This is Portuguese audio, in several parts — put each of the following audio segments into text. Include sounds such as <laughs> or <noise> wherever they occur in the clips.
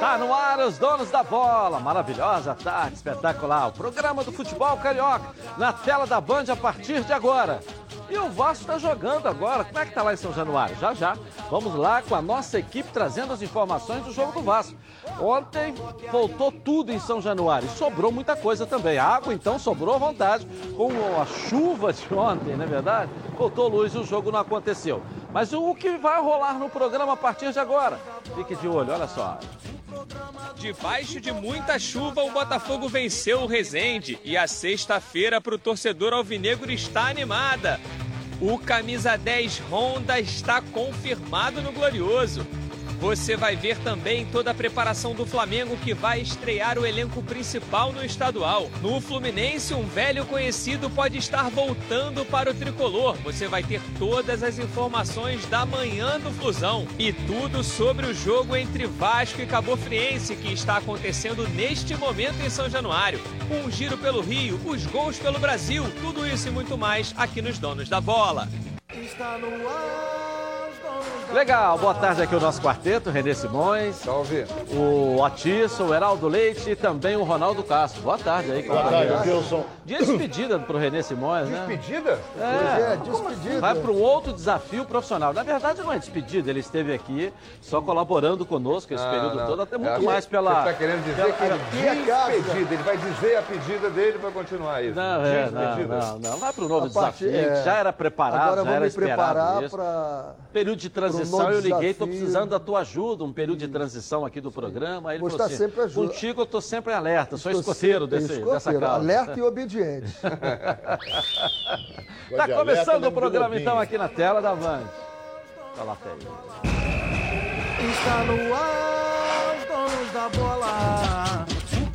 Tá no ar os donos da bola. Maravilhosa tarde, espetacular. O programa do futebol carioca na tela da Band a partir de agora. E o Vasco está jogando agora. Como é que tá lá em São Januário? Já já. Vamos lá com a nossa equipe trazendo as informações do jogo do Vasco. Ontem voltou tudo em São Januário. Sobrou muita coisa também. A água então sobrou à vontade. Com a chuva de ontem, não é verdade? Voltou luz e o jogo não aconteceu. Mas o que vai rolar no programa a partir de agora? Fique de olho, olha só. Debaixo de muita chuva, o Botafogo venceu o Resende e a sexta-feira para o torcedor alvinegro está animada. O camisa 10 Honda está confirmado no Glorioso. Você vai ver também toda a preparação do Flamengo que vai estrear o elenco principal no estadual. No Fluminense, um velho conhecido pode estar voltando para o tricolor. Você vai ter todas as informações da manhã do Flusão e tudo sobre o jogo entre Vasco e Cabo Friense que está acontecendo neste momento em São Januário. Um giro pelo Rio, os gols pelo Brasil, tudo isso e muito mais aqui nos Donos da Bola. Está no ar. Legal, boa tarde aqui o nosso quarteto, Renê Simões. Salve. O Otisson, o Heraldo Leite e também o Ronaldo Castro. Boa tarde aí, Boa tarde, Wilson. Dia de despedida pro Renê Simões, né? Despedida? É, É, despedida. vai para um outro desafio profissional. Na verdade, não é despedida, ele esteve aqui só colaborando conosco esse Ah, período não. todo, até É, muito mais pela. Você está querendo dizer pela- que ele é despedida. Ele vai dizer a pedida dele para continuar isso. Não, é, não, Despedida. não, não. Vai para um novo A desafio, que é. já era preparado, Agora já vamos era me preparar para. Período de transição, eu liguei, estou precisando da tua ajuda, um período de transição aqui do programa. Aí ele Vou falou estar assim, sempre ajuda. Contigo eu estou sempre alerta, sou escoteiro sempre- desse, escoteiro, dessa causa. Alerta e obediente. <laughs> Tá de começando alerta, o programa então aqui na tela da Band. Olha lá. Está no ar, os donos da bola.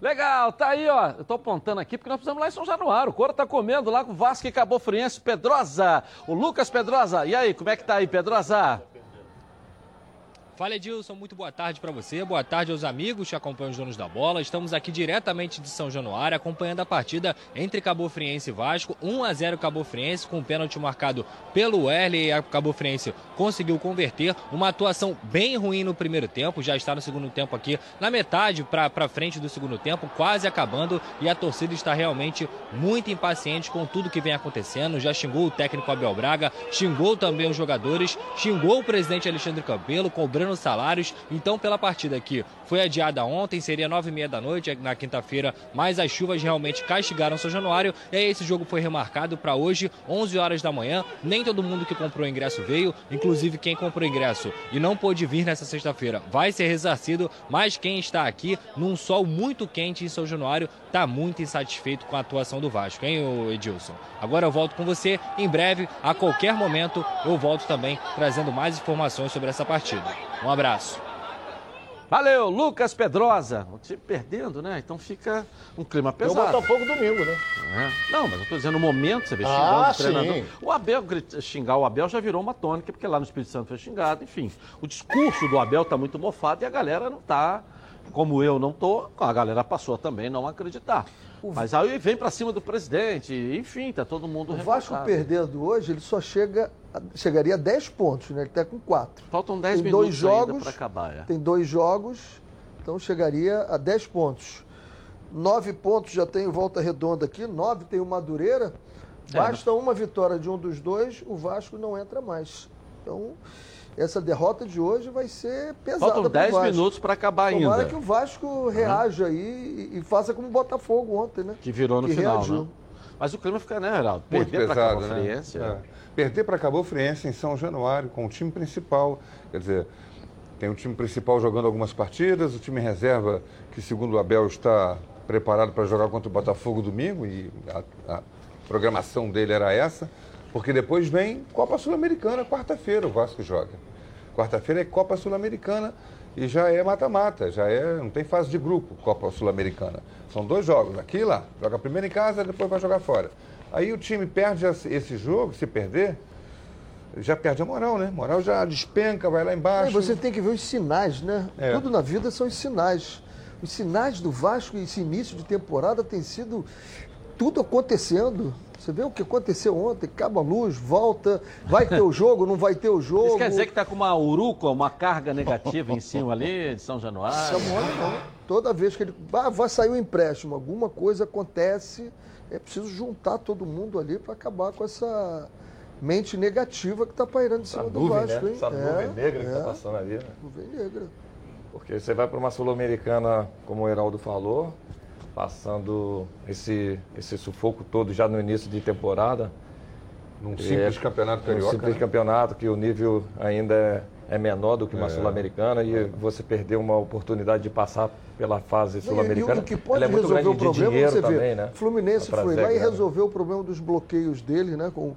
Legal, tá aí, ó. Eu tô apontando aqui porque nós precisamos lá em São Januário. O Coro tá comendo lá com o Vasco e Cabo Friense, Pedrosa. O Lucas Pedrosa. E aí, como é que tá aí, Pedrosa? Fala Edilson, muito boa tarde para você, boa tarde aos amigos que acompanham os donos da bola. Estamos aqui diretamente de São Januário acompanhando a partida entre Cabo Friense e Vasco. 1 a 0 Cabo Friense com um pênalti marcado pelo Erle e a Cabo Friense conseguiu converter. Uma atuação bem ruim no primeiro tempo, já está no segundo tempo aqui, na metade para frente do segundo tempo, quase acabando e a torcida está realmente muito impaciente com tudo que vem acontecendo. Já xingou o técnico Abel Braga, xingou também os jogadores, xingou o presidente Alexandre Campelo, cobrando salários. Então, pela partida aqui, foi adiada ontem, seria nove e meia da noite, na quinta-feira, mas as chuvas realmente castigaram São Januário. E aí esse jogo foi remarcado para hoje, 11 horas da manhã. Nem todo mundo que comprou ingresso veio, inclusive quem comprou ingresso e não pôde vir nessa sexta-feira vai ser ressarcido, mas quem está aqui num sol muito quente em São Januário está muito insatisfeito com a atuação do Vasco, hein, Edilson? Agora eu volto com você em breve, a qualquer momento eu volto também trazendo mais informações sobre essa partida. Um abraço. Valeu, Lucas Pedrosa. O time perdendo, né? Então fica um clima Tem o pesado. Botafogo domingo, né? É. Não, mas eu tô dizendo no momento, você vê Ah, xingando o sim. treinador. O Abel, xingar o Abel já virou uma tônica, porque lá no Espírito Santo foi xingado, enfim. O discurso do Abel tá muito mofado e a galera não tá, como eu não tô, a galera passou também não acreditar. Mas aí vem pra cima do presidente, enfim, tá todo mundo O Vasco revoltado. perdendo hoje, ele só chega, a- chegaria a 10 pontos, né? Ele tá com 4. Faltam 10 Tem minutos dois ainda jogos, pra acabar. É. Tem dois jogos, então chegaria a 10 pontos. 9 pontos já tem o Volta Redonda aqui, 9 tem o Madureira. É, Basta uma vitória de um dos dois, o Vasco não entra mais. Então, essa derrota de hoje vai ser pesada Faltam pro 10 Vasco. minutos pra acabar Tomara ainda. que o Vasco reaja aí e, e faça como o Botafogo ontem, né? Que virou no que final, reagiu. né? Mas o clima fica, né, Geraldo? Muito Perder pesado, Cabo né? Friense, é. É. Perder para Cabo Friense em São Januário, com o time principal. Quer dizer, tem o time principal jogando algumas partidas, o time reserva, que segundo o Abel está preparado para jogar contra o Botafogo domingo, e a, a programação dele era essa, porque depois vem Copa Sul-Americana, quarta-feira o Vasco joga. Quarta-feira é Copa Sul-Americana e já é mata-mata, já é, não tem fase de grupo, Copa Sul-Americana. São dois jogos, aqui e lá. Joga primeiro em casa, depois vai jogar fora. Aí o time perde esse jogo, se perder, já perde a moral, né? Moral já despenca, vai lá embaixo. É, você tem que ver os sinais, né? É. Tudo na vida são os sinais. Os sinais do Vasco, esse início de temporada, tem sido tudo acontecendo. Você vê o que aconteceu ontem, acaba a luz, volta, vai ter o <laughs> jogo, não vai ter o jogo. Isso quer dizer que está com uma uruca, uma carga negativa em cima ali de São Januário? São Januário não. Toda vez que ele ah, vai sair o um empréstimo, alguma coisa acontece, é preciso juntar todo mundo ali para acabar com essa mente negativa que está pairando em cima essa do nuvem, Vasco. Né? Essa é, nuvem negra é, que está passando ali. Né? Nuvem negra. Porque você vai para uma Sul-Americana, como o Heraldo falou, passando esse, esse sufoco todo já no início de temporada. Num simples é, campeonato carioca. Num simples né? campeonato, que o nível ainda é, é menor do que uma é. Sul-Americana e você perdeu uma oportunidade de passar pela fase sul-americana. O que pode é resolver o problema, você também, vê, né? Fluminense foi lá e resolveu o problema dos bloqueios dele, né? Com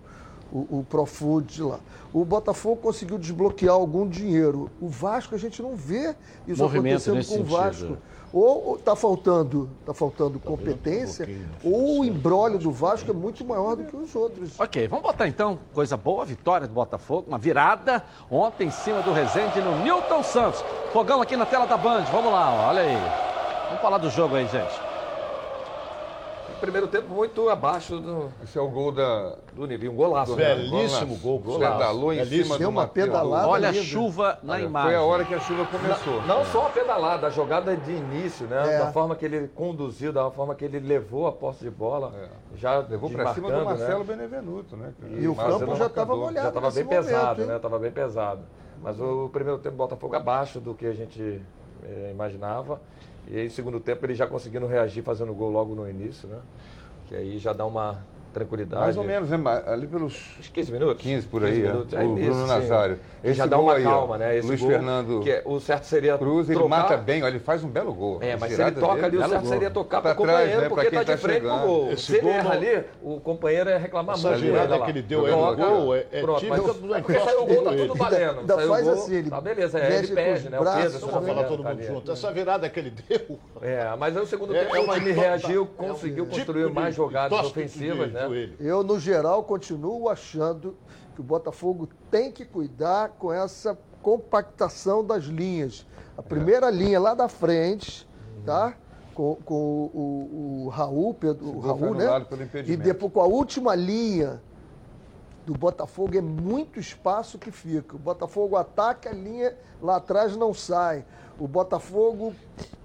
o, o Profut lá. O Botafogo conseguiu desbloquear algum dinheiro. O Vasco, a gente não vê isso Movimento acontecendo com o Vasco. Ou está faltando, tá faltando tá competência, um ou o embrólio do Vasco é muito maior do que os outros. Ok, vamos botar então coisa boa, vitória do Botafogo, uma virada ontem em cima do Rezende no Newton Santos. Fogão aqui na tela da Band, vamos lá, olha aí. Vamos falar do jogo aí, gente primeiro tempo muito abaixo do. Esse é o gol da, do Nivinho, um golaço. Né? Belíssimo gol, golaço. Pedalou em cima de uma pedalada. Olha a chuva na Olha, imagem. Foi a hora que a chuva começou. Não, não só a pedalada, a jogada de início, né? É. Da forma que ele conduziu, da forma que ele levou a posse de bola. É. Já levou para cima do né? Marcelo né? Benevenuto, né? E, o campo já estava molhado. Já estava bem momento, pesado, hein? né? Estava bem pesado. Mas o primeiro tempo Botafogo abaixo do que a gente é, imaginava. E aí, segundo tempo, ele já conseguindo reagir, fazendo gol logo no início, né? Que aí já dá uma tranquilidade. Mais ou menos, né? ali pelos 15 minutos. 15 por aí, 15 é. minutos. É. o Bruno Nazário. Ele já dá uma aí, calma, né? Esse Luiz gol, Fernando que é, o certo seria Cruz, trocar. ele mata bem, olha, ele faz um belo gol. É, mas se ele toca dele, ali, o certo gol. seria tocar para o companheiro, né, porque está tá de frente com o gol. Esse se ele erra ali, o companheiro é reclamar muito. Essa girada que ele deu aí no gol é, é Pronto, tipo... Mas porque saiu o gol, tá tudo valendo. Ainda faz assim, ele Tá beleza, é, ele pede, né? O Pedro, Vamos falar todo mundo junto. Essa virada que ele deu... É, mas aí o segundo tempo o time reagiu, conseguiu construir mais jogadas ofensivas, né? Eu, no geral, continuo achando que o Botafogo tem que cuidar com essa compactação das linhas. A primeira é. linha lá da frente, tá? Com, com o, o, Raul, Pedro, o Raul, né? E depois com a última linha do Botafogo é muito espaço que fica. O Botafogo ataca a linha lá atrás não sai. O Botafogo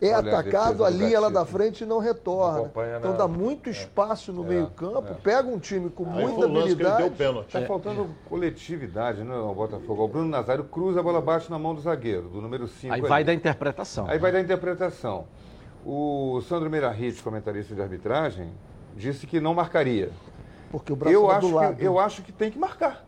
é Olha atacado, a, a linha lá da frente não retorna. Não então dá muito é. espaço no é, meio-campo, é. pega um time com Aí muita habilidade. Está faltando coletividade, né, o Botafogo? O Bruno Nazário cruza a bola abaixo na mão do zagueiro, do número 5. Aí vai da interpretação. Aí vai da interpretação. O Sandro Meirahit, comentarista de arbitragem, disse que não marcaria. Porque o braço eu tá acho do lado. Que, eu acho que tem que marcar.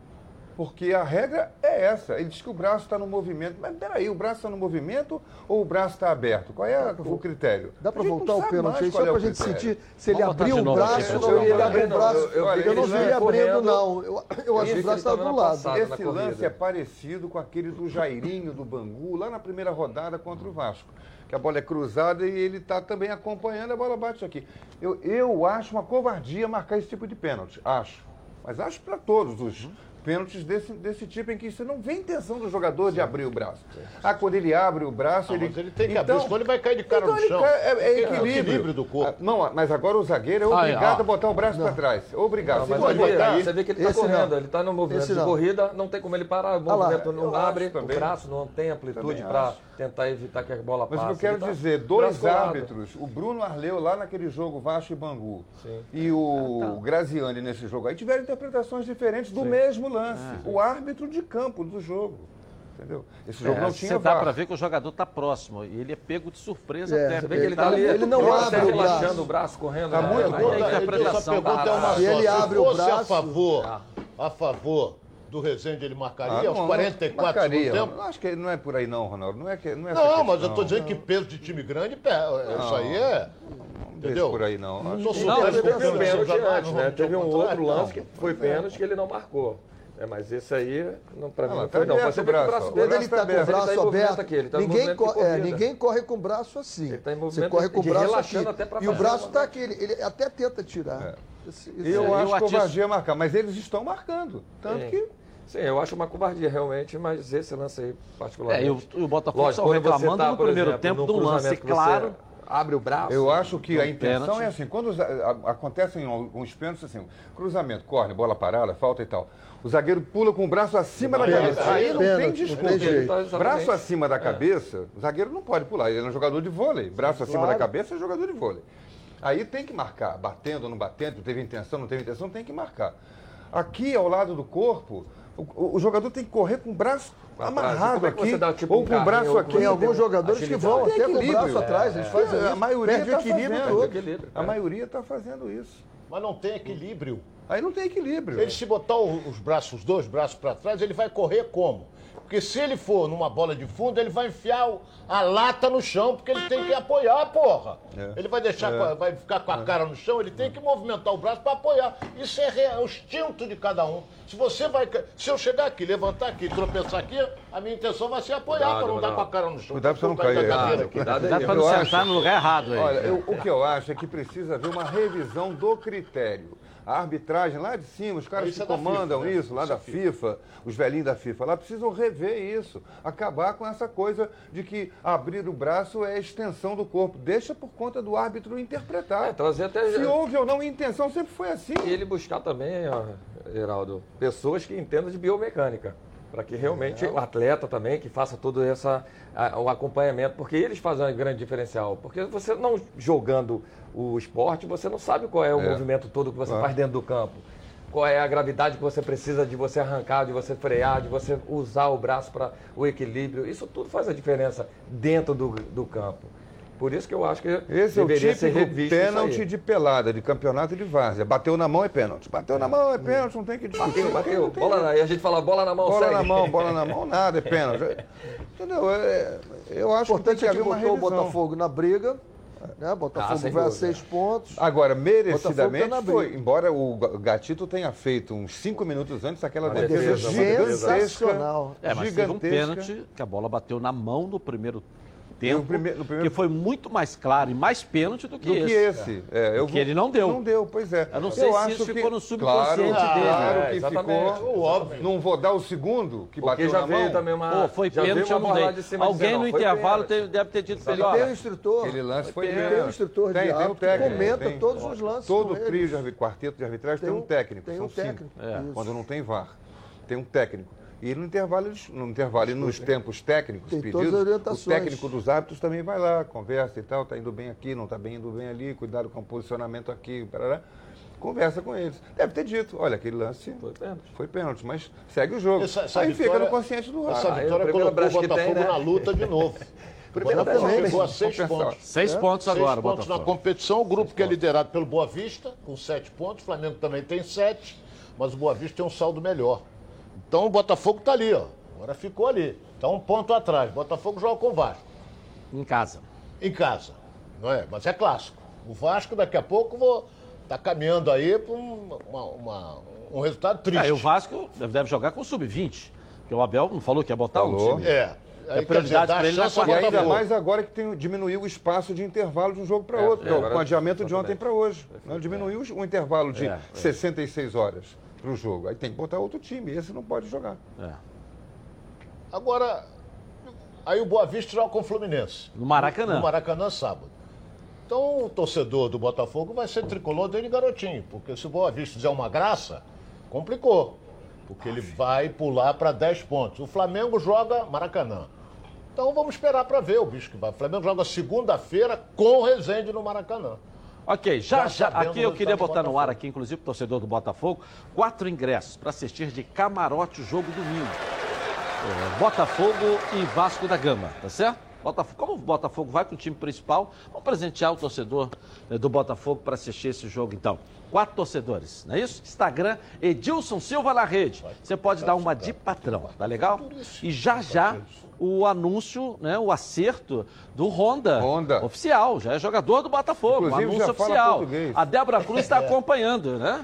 Porque a regra é essa. Ele diz que o braço está no movimento. Mas peraí, o braço está no movimento ou o braço está aberto? Qual é o critério? Dá para voltar o pênalti aí, só para a gente sentir se ele abriu o braço ou não ele abriu o braço. Eu, não vi ele abrindo, não. Eu, eu acho que o braço estava do lado. Esse lance é parecido com aquele do Jairinho, do Bangu, lá na primeira rodada contra o Vasco que a bola é cruzada e ele está também acompanhando, a bola bate aqui. Eu, eu acho uma covardia marcar esse tipo de pênalti, acho. Mas acho para todos os, pênaltis desse, desse tipo em que você não vê intenção do jogador Sim. de abrir o braço. Ah, quando ele abre o braço, ele. Mas ele tem que então, abrir, senão ele vai cair de cara então no chão. Cai, é, é, equilíbrio. é, equilíbrio. do corpo. Ah, não, mas agora o zagueiro é obrigado ah, a botar o braço para trás. Obrigado. Não, mas ele cair, você vê que ele está correndo, ele está no movimento Esse de não. corrida, não tem como ele parar. O movimento ah, não abre, o braço não tem amplitude para tentar evitar que a bola passe. Mas o que eu quero tá dizer, dois árbitros, o Bruno Arleu lá naquele jogo Vasco e Bangu e o Graziani nesse jogo aí tiveram interpretações diferentes do mesmo lance. O árbitro de campo do jogo. Entendeu? Esse jogo é, não tinha Você dá para ver que o jogador está próximo e ele é pego de surpresa é, até. Que ele, tá ali, ele não abre o relaxando o braço, correndo. Tá né? muito aí a interpretação ele, tá, é uma se ele abre o braço, a favor, ah. a favor do Rezende ele marcaria ah, não, aos 44 marcaria. tempo? Não, acho que não é por aí não, Ronaldo. Não é que não é Não, mas eu estou dizendo que peso de time grande, isso aí é Entendeu? por aí não. Acho não, que... não teve um pênalti né? Teve um outro lance que foi pênalti que ele não marcou. É, mas esse aí, não, pra mim não tá foi não. Você o vê que o braço, braço dele ele está com o aberto, braço ele tá aberto, aqui, ele tá ninguém, co- é, ninguém corre com o braço assim. Ele tá em Você movimento corre com o braço relaxando aqui. até pra e o braço está aqui, ele, ele até tenta tirar. É. Esse- esse- Eu É, acho eu covardia marcar, mas eles estão marcando. Tanto Sim. que. Sim, eu acho uma covardia realmente, mas esse lance aí particularmente. É, e o, o Botafogo Lógico, só você reclamando tá, no primeiro exemplo, tempo de um lance que você claro. Abre o braço. Eu acho que a um intenção pênalti. é assim, quando os- a- a- acontecem alguns pênaltis assim, cruzamento, corne, bola parada, falta e tal. O zagueiro pula com o braço acima da Pênalti, cabeça. Aí não tem pênalti, desculpa. tem jeito. Tá. Braço acima da cabeça, o zagueiro não pode pular. Ele é um jogador de vôlei. Braço acima Claro. da cabeça é jogador de vôlei. Aí tem que marcar, batendo ou não batendo, teve intenção, não teve intenção, tem que marcar. Aqui ao lado do corpo, o, o- jogador tem que correr com o braço amarrado Como é que aqui, dá, tipo, ou um com o braço aqui. Tem alguns jogadores que vão até com o braço atrás, eles fazem É, isso. a maioria Perde o tá equilíbrio fazendo. todo. Equilíbrio, A é. maioria está fazendo isso. Mas não tem equilíbrio. Aí não tem equilíbrio. Ele se botar os braços, os dois braços para trás, ele vai correr como? Porque se ele for numa bola de fundo, ele vai enfiar a lata no chão, porque ele tem que apoiar, porra. É. Ele vai deixar, com a- vai ficar com a cara no chão, ele tem que movimentar o braço para apoiar. Isso é, re- é o instinto de cada um. Se você vai, se eu chegar aqui, levantar aqui, tropeçar aqui, a minha intenção vai ser apoiar para não dar não. com a cara no chão. Cuidado pra você não cair é. Cuidado. Cuidado pra Eu não acho- sentar no lugar errado aí. Olha, eu- o que eu acho é que precisa haver uma revisão do critério. A arbitragem lá de cima, os caras Isso que é da comandam FIFA, né? isso, lá Isso é da FIFA, os velhinhos da FIFA, lá precisam rever isso. Acabar com essa coisa de que abrir o braço é extensão do corpo. Deixa por conta do árbitro interpretar. É, trazer até- Se houve ou não intenção, sempre foi assim. E ele buscar também, ó, Geraldo, pessoas que entendam de biomecânica. Para que realmente o atleta também, que faça todo essa, a- o acompanhamento, porque eles fazem um grande diferencial. Porque você não jogando o esporte, você não sabe qual é o É. movimento todo que você Claro. faz dentro do campo. Qual é a gravidade que você precisa de você arrancar, de você frear, de você usar o braço para o equilíbrio. Isso tudo faz a diferença dentro do, do campo. Por isso que eu acho que Esse é o típico pênalti de pelada, de campeonato de várzea. Bateu na mão é pênalti. Bateu na mão é pênalti, não tem que discutir. Bateu, bateu. Bola na, e a gente fala bola na mão, Bola segue. na mão, bola na mão, nada, é pênalti. <laughs> Entendeu? É, eu acho importante que é que haver uma botou o. Botafogo na briga. Né? Botafogo Ah, vai a seis pontos. Agora, tá merecidamente briga. foi. Embora o Ga- Gatito tenha feito uns cinco minutos antes aquela Uma defesa defesa, uma defesa. Sensacional. É, mas teve um gigantesca. pênalti que a bola bateu na mão no primeiro tempo, No primeiro- no primeiro- que foi muito mais claro e mais pênalti do que do esse. que esse. É, eu Que ele não deu. Não deu, pois é. Eu não sei se acho isso que- ficou no subconsciente claro, dele. Claro É, que exatamente. ficou. O óbvio. Não vou dar o segundo que Porque bateu já na veio mão. também uma. Pô, foi já pênalti, eu não dei. Alguém no intervalo deve ter dito pra ele, Tem ó, um instrutor. Aquele lance foi Tem pênalti. um instrutor Tem, de tem um árbitro que técnico, comenta tem. todos os lances. Todo trio de quarteto de arbitragem tem, Tem um técnico. tem são um cinco. técnico, É. Quando não tem VAR. Tem um técnico. E no intervalo, no intervalo e nos tempos técnicos Tem pedidos, todas as o técnico dos árbitros também vai lá, conversa e tal, tá indo bem aqui, não tá bem indo bem ali, cuidado com o posicionamento aqui, parará. Conversa com eles. Deve ter dito, olha, aquele lance Foi pênalti. foi pênalti, mas segue o jogo. Essa- essa Aí fica vitória- no consciente do VAR. Essa Ah, vitória primeiro colocou o que tem, Botafogo né? na luta de novo. <laughs> Primeiro Botafogo braço. chegou a seis pontos. seis pontos Seis agora, pontos na Botafogo. competição. O grupo que é liderado pelo Boa Vista, com sete pontos. O Flamengo também tem sete, mas o Boa Vista tem um saldo melhor. Então o Botafogo está ali, ó. Agora ficou ali. Está um ponto atrás. Botafogo joga com o Vasco, Em casa. em casa. Não é? Mas é clássico. O Vasco, daqui a pouco, vou tá caminhando aí para um, uma- uma- um resultado triste. É, e o Vasco deve jogar com o sub-20. Porque o Abel não falou que ia botar um Falou. time. É. Aí, quer prioridade pra ele na E ainda mais agora que tem, diminuiu o espaço de intervalo de um jogo para É, outro, é, é, o adiamento de ontem para hoje. Né? Diminuiu o intervalo de É, é. 66 horas para o jogo. Aí tem que botar outro time, esse não pode jogar. É. Agora, aí o Boa Vista joga com o Fluminense. No Maracanã. No Maracanã, sábado. Então o torcedor do Botafogo vai ser tricolor dele garotinho, porque se o Boa Vista fizer uma graça, complicou. Porque ele vai pular para 10 pontos. O Flamengo joga Maracanã. Então vamos esperar para ver o bicho que vai. O Flamengo joga segunda-feira com o Rezende no Maracanã. Ok, já, Já aqui eu queria botar no ar aqui, inclusive, o torcedor do Botafogo, quatro ingressos para assistir de camarote o jogo domingo. É, Botafogo e Vasco da Gama, tá certo? Botafogo, como o Botafogo vai com o time principal, vamos presentear o torcedor eh, do Botafogo para assistir esse jogo, então. Quatro torcedores, não é isso? Instagram, Edilson Silva na rede. Você pode dar uma de patrão, tá legal? E já já o anúncio, né, o acerto do Honda, Honda. oficial, já é jogador do Botafogo, Inclusive, um anúncio já fala oficial. português. A Débora Cruz está <laughs> acompanhando, né?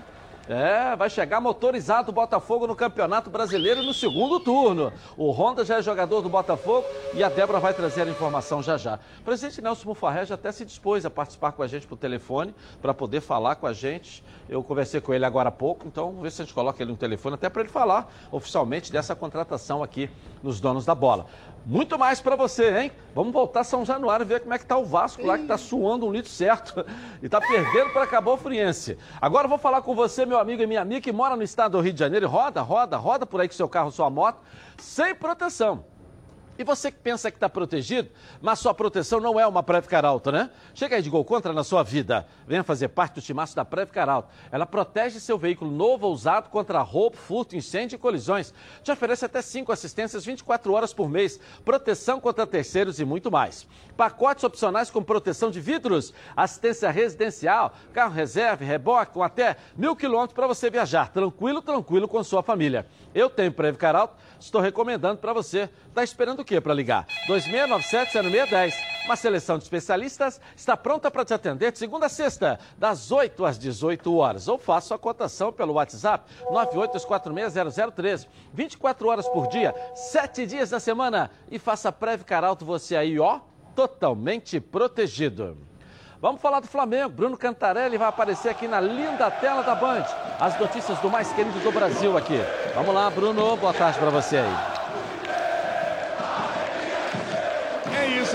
É, vai chegar motorizado o Botafogo no Campeonato Brasileiro no segundo turno. O Honda já é jogador do Botafogo e a Débora vai trazer a informação já já. O presidente Nelson Mufarré já até se dispôs a participar com a gente por telefone para poder falar com a gente. Eu conversei com ele agora há pouco, então vamos ver se a gente coloca ele no telefone até para ele falar oficialmente dessa contratação aqui nos donos da bola. Muito mais para você, hein? Vamos voltar a São Januário e ver como é que tá o Vasco lá, que tá suando um litro certo <laughs> e tá perdendo para Cabo Friense. Agora eu vou falar com você, meu amigo e minha amiga, que mora no estado do Rio de Janeiro e roda, roda, roda por aí com seu carro, sua moto, sem proteção. E você que pensa que está protegido, mas sua proteção não é uma Previcar Alto, né? Chega aí de gol contra na sua vida. Venha fazer parte do timaço da Previcar Alto. Ela protege seu veículo novo ou usado contra roubo, furto, incêndio e colisões. Te oferece até 5 assistências 24 horas por mês, proteção contra terceiros e muito mais. Pacotes opcionais com proteção de vidros, assistência residencial, carro reserva, reboque com até mil quilômetros para você viajar. Tranquilo, tranquilo com sua família. Eu tenho Previcar Alto, estou recomendando para você. Está esperando o quê para ligar? 2697-0610. Uma seleção de especialistas está pronta para te atender de segunda a sexta, das 8 às 18 horas. Ou faça a cotação pelo WhatsApp 982460013. 24 horas por dia, 7 dias da semana. E faça Previcar Alto você aí, ó, totalmente protegido. Vamos falar do Flamengo. Bruno Cantarelli vai aparecer aqui na linda tela da Band. As notícias do mais querido do Brasil aqui. Vamos lá, Bruno. Boa tarde para você aí.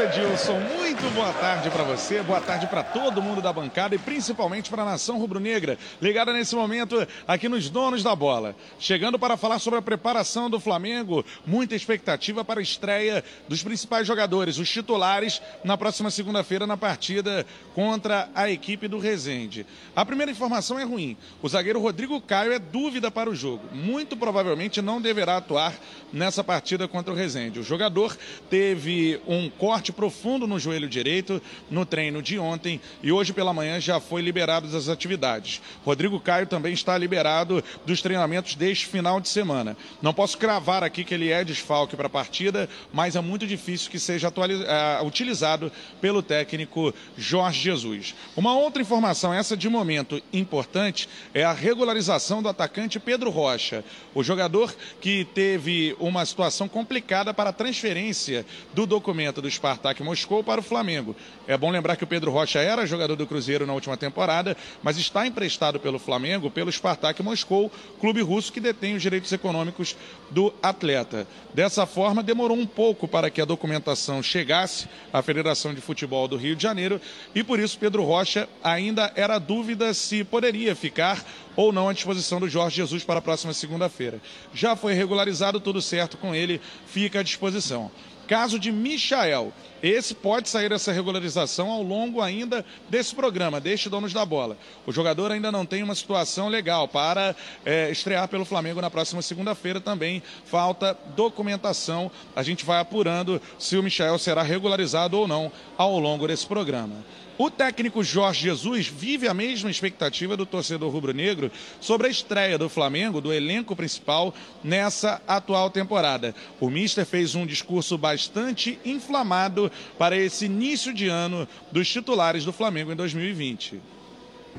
Edilson. Muito boa tarde para você, boa tarde para todo mundo da bancada e principalmente para a nação rubro-negra, ligada nesse momento aqui nos donos da bola. Chegando para falar sobre a preparação do Flamengo, muita expectativa para a estreia dos principais jogadores, os titulares, na próxima segunda-feira na partida contra a equipe do Resende. A primeira informação é ruim. O zagueiro Rodrigo Caio é dúvida para o jogo. Muito provavelmente não deverá atuar nessa partida contra o Resende. O jogador teve um corte profundo no joelho direito no treino de ontem e hoje pela manhã já foi liberado das atividades. Rodrigo Caio também está liberado dos treinamentos deste final de semana. Não posso cravar aqui que ele é desfalque para a partida, mas é muito difícil que seja uh, utilizado pelo técnico Jorge Jesus. Uma outra informação, essa de momento importante, é a regularização do atacante Pedro Rocha. O jogador que teve uma situação complicada para a transferência do documento do Spartak Moscou para o Flamengo. É bom lembrar que o Pedro Rocha era jogador do Cruzeiro na última temporada, mas está emprestado pelo Flamengo, pelo Spartak Moscou, clube russo que detém os direitos econômicos do atleta. Dessa forma, demorou um pouco para que a documentação chegasse à Federação de Futebol do Rio de Janeiro e por isso Pedro Rocha ainda era dúvida se poderia ficar ou não à disposição do Jorge Jesus para a próxima segunda-feira. Já foi regularizado, tudo certo com ele, fica à disposição. Caso de Michael, esse pode sair essa regularização ao longo ainda desse programa, deste Donos da Bola. O jogador ainda não tem uma situação legal para é, estrear pelo Flamengo na próxima segunda-feira também. Falta documentação. A gente vai apurando se o Michael será regularizado ou não ao longo desse programa. O técnico Jorge Jesus vive a mesma expectativa do torcedor rubro-negro sobre a estreia do Flamengo, do elenco principal, nessa atual temporada. O Mister fez um discurso bastante inflamado para esse início de ano dos titulares do Flamengo em 2020.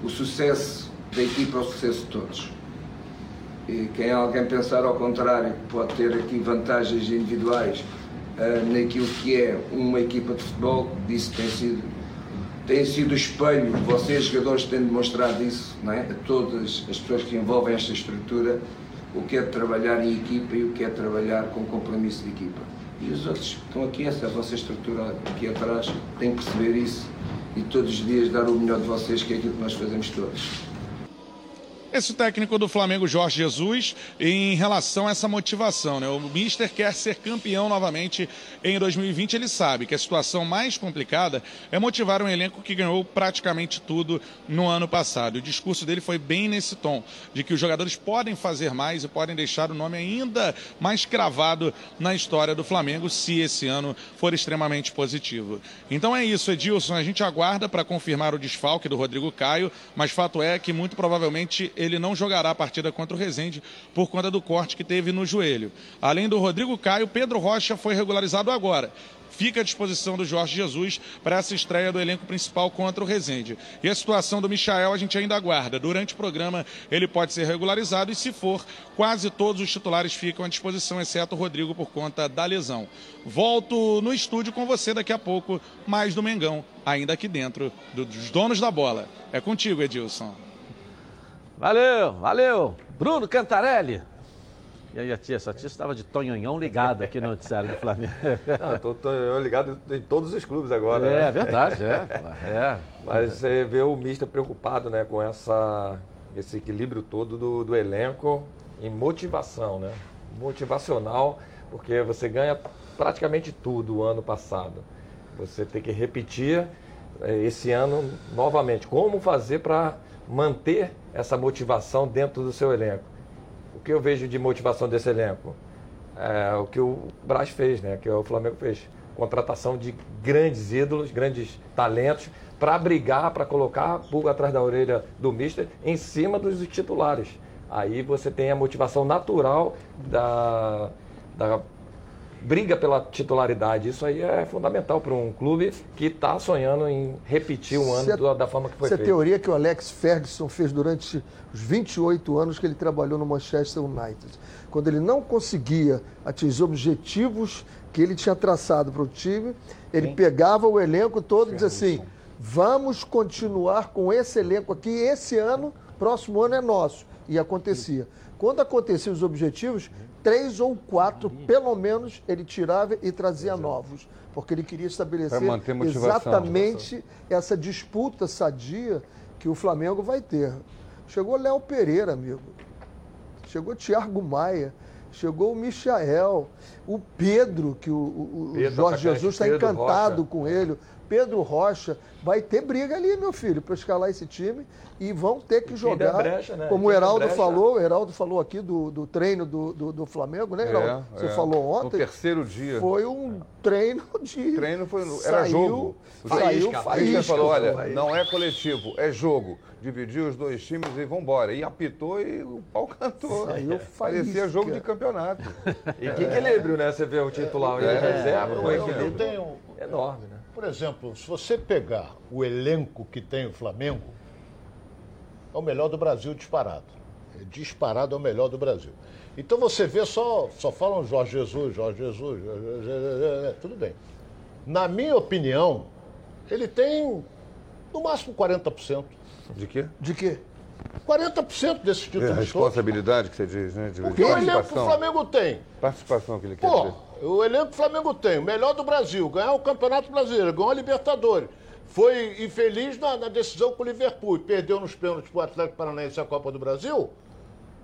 O sucesso da equipa é o sucesso de todos. E quem alguém pensar ao contrário pode ter aqui vantagens individuais uh, naquilo que é uma equipa de futebol, disso tem sido tem sido espelho, vocês jogadores têm demonstrado isso não é? a todas as pessoas que envolvem esta estrutura, o que é trabalhar em equipa e o que é trabalhar com compromisso de equipa. E os outros que estão aqui, essa vossa estrutura aqui atrás, têm que perceber isso e todos os dias dar o melhor de vocês, que é aquilo que nós fazemos todos. Esse técnico do Flamengo, Jorge Jesus, em relação a essa motivação, né? O Mister quer ser campeão novamente em 2020. Ele sabe que a situação mais complicada é motivar um elenco que ganhou praticamente tudo no ano passado. O discurso dele foi bem nesse tom, de que os jogadores podem fazer mais e podem deixar o nome ainda mais cravado na história do Flamengo, se esse ano for extremamente positivo. Então é isso, Edilson. A gente aguarda para confirmar o desfalque do Rodrigo Caio, mas fato é que muito provavelmente ele não jogará a partida contra o Rezende por conta do corte que teve no joelho. Além do Rodrigo Caio, Pedro Rocha foi regularizado agora fica à disposição do Jorge Jesus para essa estreia do elenco principal contra o Rezende. E a situação do Michael a gente ainda aguarda. Durante o programa ele pode ser regularizado e, se for, quase todos os titulares ficam à disposição, exceto o Rodrigo por conta da lesão. Volto no estúdio com você daqui a pouco, mais do Mengão, ainda aqui dentro do, dos donos da bola. É contigo, Edilson. Valeu, valeu. Bruno Cantarelli. E aí, a tia? Sua tia estava de tonhonhão ligada aqui no noticiário do Flamengo. <laughs> Não, tô, ligado em todos os clubes agora. É, né? verdade, é. é. Mas você vê o Mister preocupado né, com essa, esse equilíbrio todo do, do elenco em motivação, né? Motivacional, porque você ganha praticamente tudo o ano passado. Você tem que repetir eh, esse ano novamente. Como fazer para manter essa motivação dentro do seu elenco? O que eu vejo de motivação desse elenco? É o que o Braz fez, né? Que o Flamengo fez. Contratação de grandes ídolos, grandes talentos, para brigar, para colocar a pulga atrás da orelha do Mister em cima dos titulares. Aí você tem a motivação natural da, da briga pela titularidade. Isso aí é fundamental para um clube que está sonhando em repetir um ano a- da, forma que foi Essa feito. teoria que o Alex Ferguson fez durante os 28 anos que ele trabalhou no Manchester United. Quando ele não conseguia atingir objetivos que ele tinha traçado para o time, ele pegava o elenco todo e dizia assim: vamos continuar com esse elenco aqui, esse ano, próximo ano é nosso. E acontecia. Quando aconteciam os objetivos, três ou quatro, pelo menos, ele tirava e trazia novos. Porque ele queria estabelecer motivação. exatamente essa disputa sadia que o Flamengo vai ter. Chegou Léo Pereira, amigo. Chegou Thiago Maia. Chegou o Michael. O Pedro, que o, o- Pedro, Jorge Jesus está encantado Rocha. com ele. Pedro Rocha. Vai ter briga ali, meu filho, para escalar esse time. E vão ter que jogar. brecha, né? Como o Heraldo brecha. falou, o Heraldo falou aqui do, do treino do, do, do Flamengo, né, Heraldo? Você é. falou No ontem. terceiro dia. Foi um treino de. treino foi no- era Saiu- jogo. O Saiu Faísca, O faísca. falou, olha, Faísca. não é coletivo, é jogo. Dividiu os dois times e vambora. E apitou e o pau cantou. Saiu Parecia faísca. jogo de campeonato. E que equilíbrio, né? Você vê o titular e a reserva, um Eu, eu equilíbrio enorme, né? Por exemplo, se você pegar o elenco que tem o Flamengo, é o melhor do Brasil disparado. É disparado é o melhor do Brasil. Então você vê só, só falam Jorge Jesus, Jorge Jesus, Jorge Jesus, tudo bem. Na minha opinião, ele tem no máximo 40%. De quê? De quê? 40% desses É a títulos todos. responsabilidade que você diz, né? De o elenco que o. Flamengo tem. Participação que ele quer Pô, dizer. O elenco que o Flamengo tem, o melhor do Brasil, ganhar o Campeonato Brasileiro, ganhou a Libertadores. Foi infeliz na, na decisão com o Liverpool, e perdeu nos pênaltis para o Atlético Paranaense a Copa do Brasil.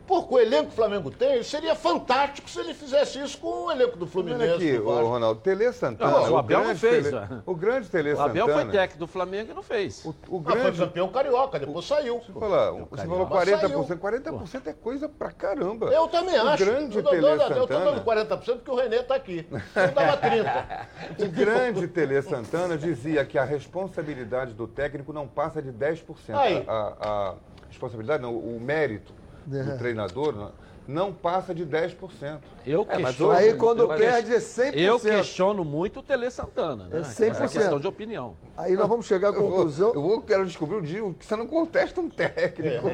Com o elenco que o Flamengo tem, seria fantástico se ele fizesse isso com o elenco do Olha Fluminense. aqui, do ô, Vasco. Ronaldo, Tele Santana. Não, o Abel não grande fez, Tele- ó. O grande Tele O Abel Santana. foi técnico do Flamengo e não fez. O, o Ah, foi grande. campeão carioca, depois saiu. Você falou, você falou Mas 40%. 40% é coisa pra caramba. Eu também o acho. grande eu, tô Tele dando, eu tô Santana. dando 40% porque o Renê tá aqui. Eu dava 30%. <laughs> O grande Tele Santana dizia que a responsabilidade do técnico não passa de 10%. Aí. A, a- a responsabilidade, não, o mérito do treinador não, não passa de 10%. Eu É, questiono, Aí quando Mas- perde é 100%. eu questiono muito o Tele Santana. Né? É 100%. É questão de opinião. Aí nós vamos chegar à Eu vou, conclusão. eu vou quero descobrir um dia que você não contesta um técnico.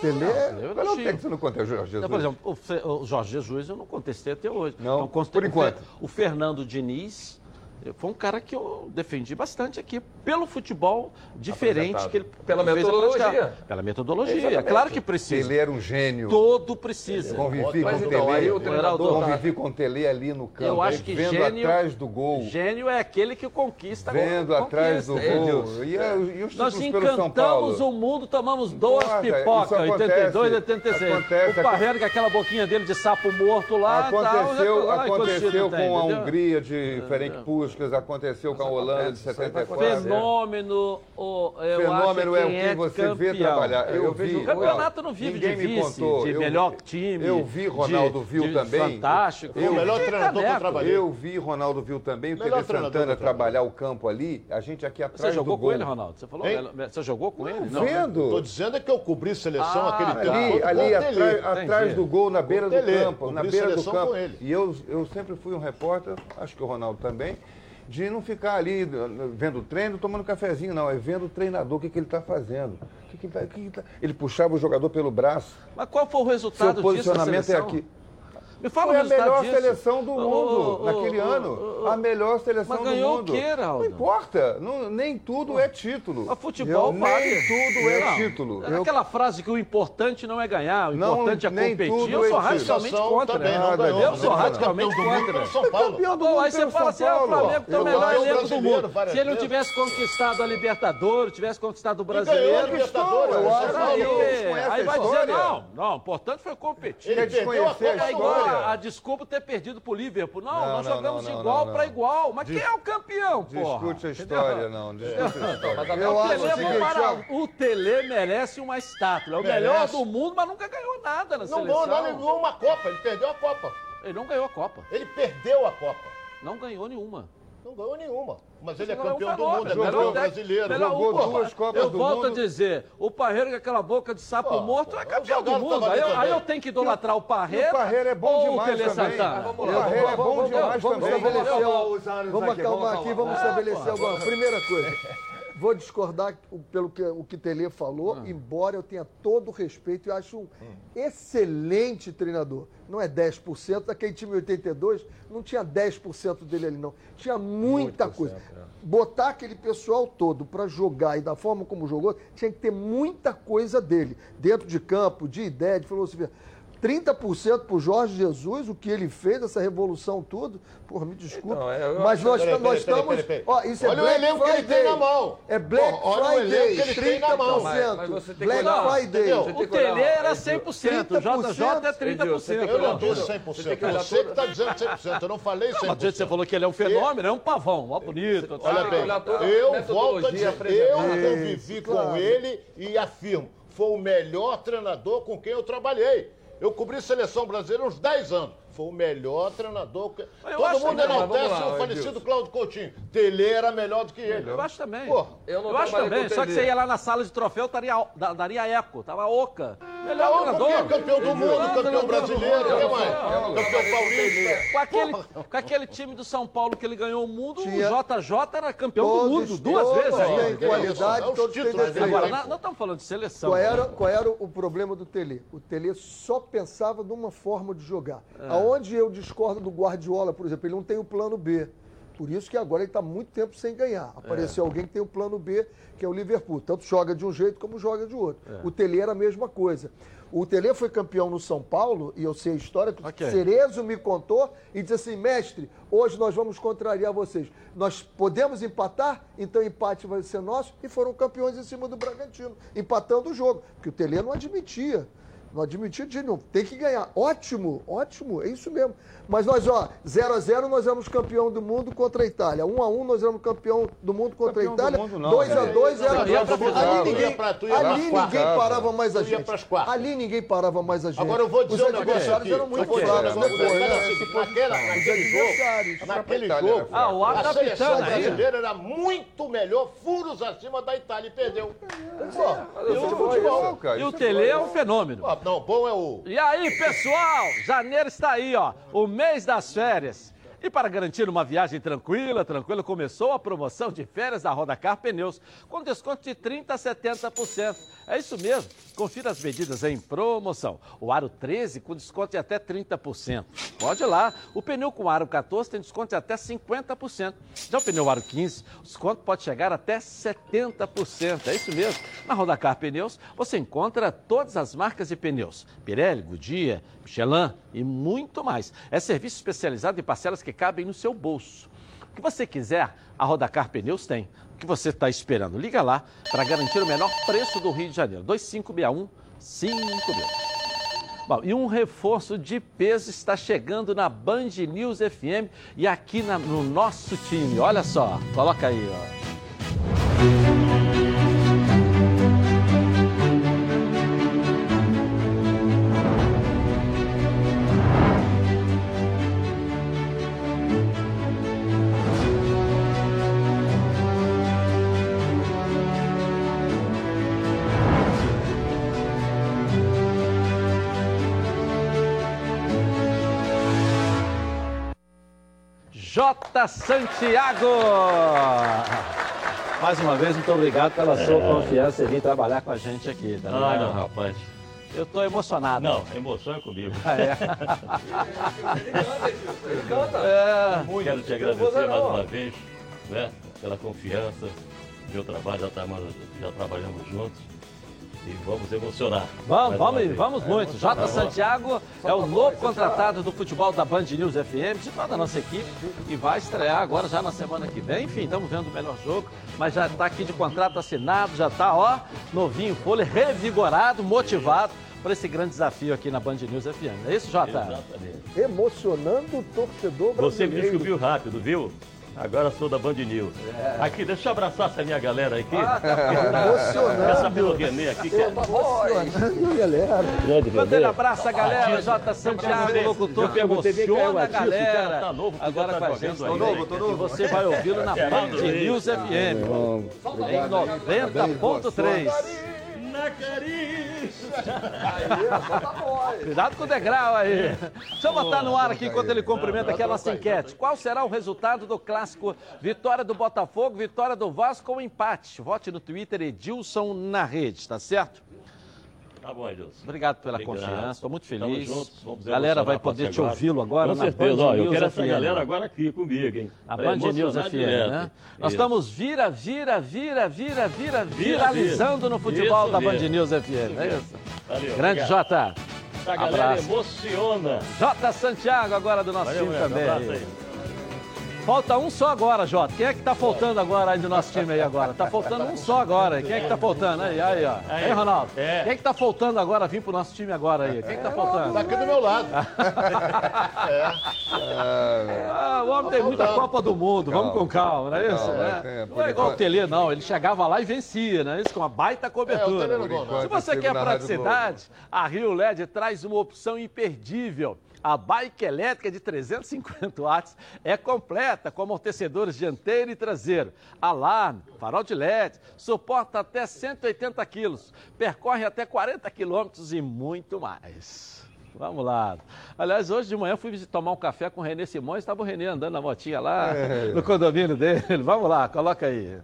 Tele, Eu Qual é o técnico que você não contesta, Jorge Jesus? Então, por exemplo, o Fe- o Jorge Jesus eu não contestei até hoje. Não, contestei- por enquanto. O Fe- O Fernando Diniz foi um cara que eu defendi bastante aqui pelo futebol diferente que ele Pela fez metodologia. Pela metodologia. Exatamente. Claro que precisa. Ele era um gênio. Todo precisa. Convivi Mas com o então, Tele. aí o treinador tá- Convivi com o Tele ali no campo. Eu acho que vendo gênio, atrás do gol. gênio é aquele que conquista Vendo atrás do conquista. gol. E, a- e os Nós títulos pelo São encantamos Paulo. o mundo, tomamos duas pipocas, acontece. 82 e 86. Acontece. o Parreira com aquela boquinha dele de sapo morto lá. Aconteceu, tal, o aconteceu com tem, a entendeu? Hungria de Ferenc Puskas, aconteceu com a Holanda de isso aí vai 74. Fenômeno, o, eu Fenômeno acho é o que você vê campeão. trabalhar. Eu, Eu vi. O campeonato não vive ninguém de me vice, contou. de Eu- melhor time. Eu vi Ronaldo de- Viu de também. Fantástico. Foi o melhor treinador que eu trabalhei. Eu vi Ronaldo Viu também, o treinador Santana que eu trabalhar o campo ali, a gente aqui Você atrás jogou do com gol. ele, Ronaldo? Você falou? Hein? Você jogou com ele? Não. Vendo? Tô dizendo é que eu cobri seleção Ah, aquele tempo Ali, atrás, do gol, na beira do campo, na beira do campo. E eu, eu sempre fui um repórter, acho que o Ronaldo também. De não ficar ali uh, vendo o treino, tomando cafezinho, não. É vendo o treinador, o que, que ele está fazendo. Que que ele, tá- que que tá- ele puxava o jogador pelo braço. Mas qual foi o resultado Seu disso na posicionamento é seleção? aqui. Me fala Foi o a melhor disso. seleção do mundo ô, naquele ô, ano. a melhor seleção Mas ganhou do o mundo. quê, Raldo? Não importa. Não- nem tudo é título. A futebol nem vale. tudo é Não, título. é Aquela frase que o importante não é ganhar, o Não, importante é nem competir. Eu é sou título. radicalmente contra. também né? não ganhou, Eu sou radicalmente campeão do mundo contra. São Paulo. campeão do Bom, mundo aí você fala assim, ah, o. Flamengo tem o Eu melhor o elenco do mundo. Se ele não tivesse conquistado a Libertadores, tivesse conquistado o Brasileiro... Libertadores, eu eu acho aí, vai dizer, não, não, o importante foi competir. Ele desconhecer a É do história? A, a desculpa ter perdido pro Liverpool. Não, Não, nós não, jogamos não, não, igual não, para não. igual. Mas Dis- quem é o campeão, porra? Discute a história, não. Discute a <laughs> história. Eu o, Tele, seguinte, para- ó, o Tele merece uma estátua. É o Merece. melhor do mundo, mas nunca ganhou nada na Não seleção. ganhou, não, ele ganhou uma Copa, ele perdeu a Copa. Ele não ganhou a Copa. Ele perdeu a Copa. Não ganhou nenhuma. Não ganhou nenhuma. Mas ele é um campeão do mundo, é campeão brasileiro. Jogou duas Copas Eu do volto a Mundo. dizer, o Parreira com aquela boca de sapo morto é campeão do mundo. Aí, eu- eu tenho que idolatrar o Parreira. o Parreira é bom demais também. O Parreira é bom demais também. estabelecer Vamos acalmar vamos aqui, vamos estabelecer agora. Primeira coisa, vou discordar pelo que o que Tele falou, Ah. embora eu tenha todo o respeito e acho um excelente treinador. Não é 10%, daquele time 82 não tinha 10% dele ali não. Tinha muita coisa. Botar aquele pessoal todo para jogar e da forma como jogou, tinha que ter muita coisa dele, dentro de campo, de ideia, de filosofia. 30% pro Jorge Jesus, o que ele fez, essa revolução tudo. Porra, me desculpa. Então, é, eu- mas nós, peraí, nós peraí, estamos. peraí, peraí. Ó, isso Olha é o Black elenco que ele Friday. tem na mão. É Black Pô, olha o elenco Friday, que ele tem na mão. 30%. Mas você tem que Black olhar, Friday. O Tele era 100%, o JJ é 30%. Edilson, você tem que Eu não disse tudo. 100%. Você tem que Você que está dizendo 100%. Eu não falei 100%. Mas você falou que ele é um fenômeno, é um pavão, ó, bonito. Olha que bem, eu volto a dizer, eu convivi com ele e afirmo, foi o melhor treinador com quem eu trabalhei. Eu cobri seleção brasileira uns 10 anos. Foi o melhor treinador. Que... Eu Todo mundo enaltece o falecido. Cláudio Coutinho. Tele era melhor do que ele. Eu acho também. Pô, Eu não acho também. Só que você ia lá na sala de troféu, daria, da- daria eco. Tava oca. Melhor Não, treinador. porque é campeão do mundo, campeão brasileiro? Campeão paulista. Com aquele, com aquele time do São Paulo que ele ganhou o mundo, Tinha- o JJ era campeão Todos- do mundo duas todos vezes têm ainda. qualidade, É os todos têm títulos defeito. Agora, nós não estamos falando de seleção. Qual era, qual era o problema do Tele? O Tele só pensava numa forma de jogar. Aonde eu discordo do Guardiola, por exemplo, ele não tem o plano B. Por isso que agora ele está muito tempo sem ganhar. Apareceu alguém que tem o plano B, que é o Liverpool. Tanto joga de um jeito como joga de outro. O Tele era a mesma coisa. O Tele foi campeão no São Paulo, e eu sei a história, que Ok. o Cerezo me contou e disse assim, mestre, hoje nós vamos contrariar vocês. Nós podemos empatar, então o empate vai ser nosso, e foram campeões em cima do Bragantino, empatando o jogo, porque o Tele não admitia. Não admitia de novo. Tem que ganhar. Ótimo, ótimo, é isso mesmo. Mas nós, ó, 0 a 0 nós éramos campeão do mundo contra a Itália. 1 a 1 nós éramos campeão do mundo contra Campeão a do Itália. mundo não, 2 a né? 2 Não, era ali final, ninguém, ali ninguém quartas. parava mais a gente. Ali ninguém parava mais a gente. Agora eu vou dizer Os adversários eram muito um fracos negócio. depois, né? Naquele jogo. Ah, o árbitro a seleção brasileira era muito melhor, furos acima da Itália e perdeu. É Isso, futebol. cara, E o é Tele é um fenômeno. Não, bom é o... E aí, pessoal, janeiro está aí, ó, o mês das férias. E para garantir uma viagem tranquila, tranquila, começou a promoção de férias da Rodacar Pneus, com desconto de 30% a 70%. É isso mesmo, confira as medidas em promoção. O aro 13 com desconto de até 30%. Pode ir lá, o pneu com aro 14 tem desconto de até 50%. Já o pneu aro 15, o desconto pode chegar até 70%. É isso mesmo. Na Rodacar Pneus, você encontra todas as marcas de pneus. Pirelli, Goodyear, Michelin e muito mais. É serviço especializado em parcelas que cabem no seu bolso. O que você quiser, a Rodacar Pneus tem. O que você está esperando? Liga lá para garantir o menor preço do Rio de Janeiro. 2561 5000. Bom, e um reforço de peso está chegando na Band News FM e aqui na- no nosso time. Olha só, coloca aí, ó. J. Santiago. Mais uma vez, muito obrigado pela sua confiança em vir trabalhar com a gente aqui. Tá Ah, não, rapaz. Eu tô emocionado. Não, emoção é comigo. Ah, é? <laughs> é. Quero te agradecer mais uma vez, né, pela confiança. Meu trabalho já, tá, já trabalhamos juntos. E vamos emocionar. Vamos, vamos, vamos muito. J. Vamos. Santiago é o novo contratado do futebol da Band News FM, de toda a nossa equipe, e vai estrear agora já na semana que vem. Enfim, estamos vendo o melhor jogo, mas já está aqui de contrato assinado, já está, ó, novinho, folha, revigorado, motivado para esse grande desafio aqui na Band News FM. É isso, Jota? Exatamente. Emocionando o torcedor Você me brasileiro. descobriu rápido, viu? Agora sou da Band News. Aqui, deixa eu abraçar essa minha galera aqui. Ah, tá emocionando. Essa pelo Renê aqui, que é Emocionando, galera. grande Quando ele abraça a galera, J. Santiago, locutor, Eu que emociona a o o cara galera. tá novo, Agora tá com a gente, aí, novo, tô novo. E você <laughs> vai ouvi-lo na É, Band. News FM. Em 90.3. Na Cuidado com o degrau aí. Deixa eu botar no ar aqui enquanto ele cumprimenta aqui a nossa enquete. Qual será o resultado do clássico? Vitória do Botafogo, vitória do Vasco ou empate? Vote no Twitter Edilson na rede, tá certo? Tá bom, Edilson. Obrigado pela Obrigado. confiança, estou muito Tamo feliz. juntos, vamos A galera vai poder te ouvi-lo agora Com na certeza, Band ó, eu News quero essa FM. galera agora aqui comigo, hein? A Pra Band News FM, direto. né? Nós Isso. estamos vira, vira, vira, vira, vira, Vira, viralizando no futebol Isso da Band. News FM, Isso é mesmo. isso? Valeu, Grande obrigado. Jota. Essa galera Abraço. emociona. J. Santiago agora do nosso Valeu, time também. um abraço aí. Falta um só agora, Jota. Quem é que tá faltando agora aí do nosso time aí agora? Tá faltando um só agora. Quem é que tá faltando? Aí, aí, ó. Aí. Aí, Ronaldo. É. Quem é que tá faltando agora vir pro nosso time agora aí? Quem é que tá faltando? Tá aqui do meu lado. <laughs> Ah, o homem tem muita Copa do Mundo, vamos com calma, não é isso? Calma, né? é, não é igual o Tele, não. Ele chegava lá e vencia, não é isso? Com uma baita É, o cobertura. Tele não gol, não. Se você eu quer praticidade, a Rio LED traz uma opção imperdível. A bike elétrica de 350 watts é completa com amortecedores dianteiro e traseiro, alarme, farol de LED, suporta até 180 quilos, percorre até 40 quilômetros e muito mais. Vamos lá. Aliás, hoje de manhã fui tomar um café com o Renê Simões, estava o Renê andando na motinha lá É. no condomínio dele. Vamos lá, coloca aí.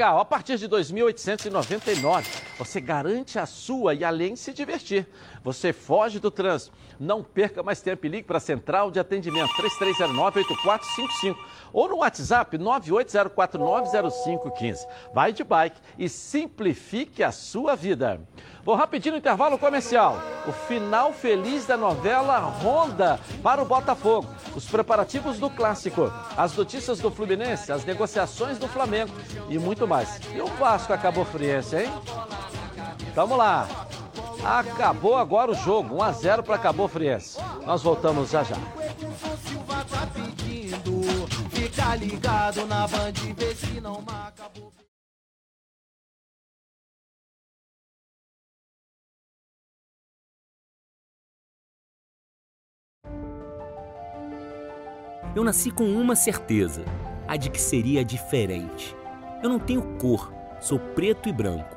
Legal, a partir de 2.899, você garante a sua e além se divertir. Você foge do trânsito. Não perca mais tempo e ligue para a Central de Atendimento 3309-8455 ou no WhatsApp 980490515. Vai de bike e simplifique a sua vida. Vou rapidinho no intervalo comercial. O final feliz da novela Ronda para o Botafogo. Os preparativos do clássico, as notícias do Fluminense, as negociações do Flamengo e muito mais. E o Vasco acabou friense, hein? Tamo lá. Acabou agora o jogo, 1 a 0 para Cabo Friense. Nós voltamos já já. Fica ligado na Band, vê se não. Eu nasci com uma certeza, a de que seria diferente. Eu não tenho cor, sou preto e branco.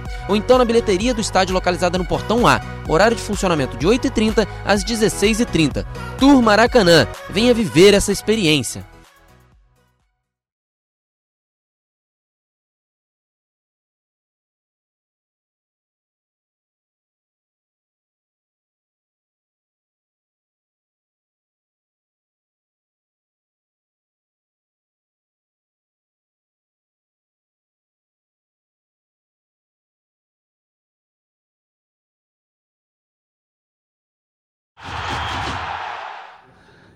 ou então na bilheteria do estádio localizada no Portão A. Horário de funcionamento de 8h30 às 16h30. Tour Maracanã. Venha viver essa experiência.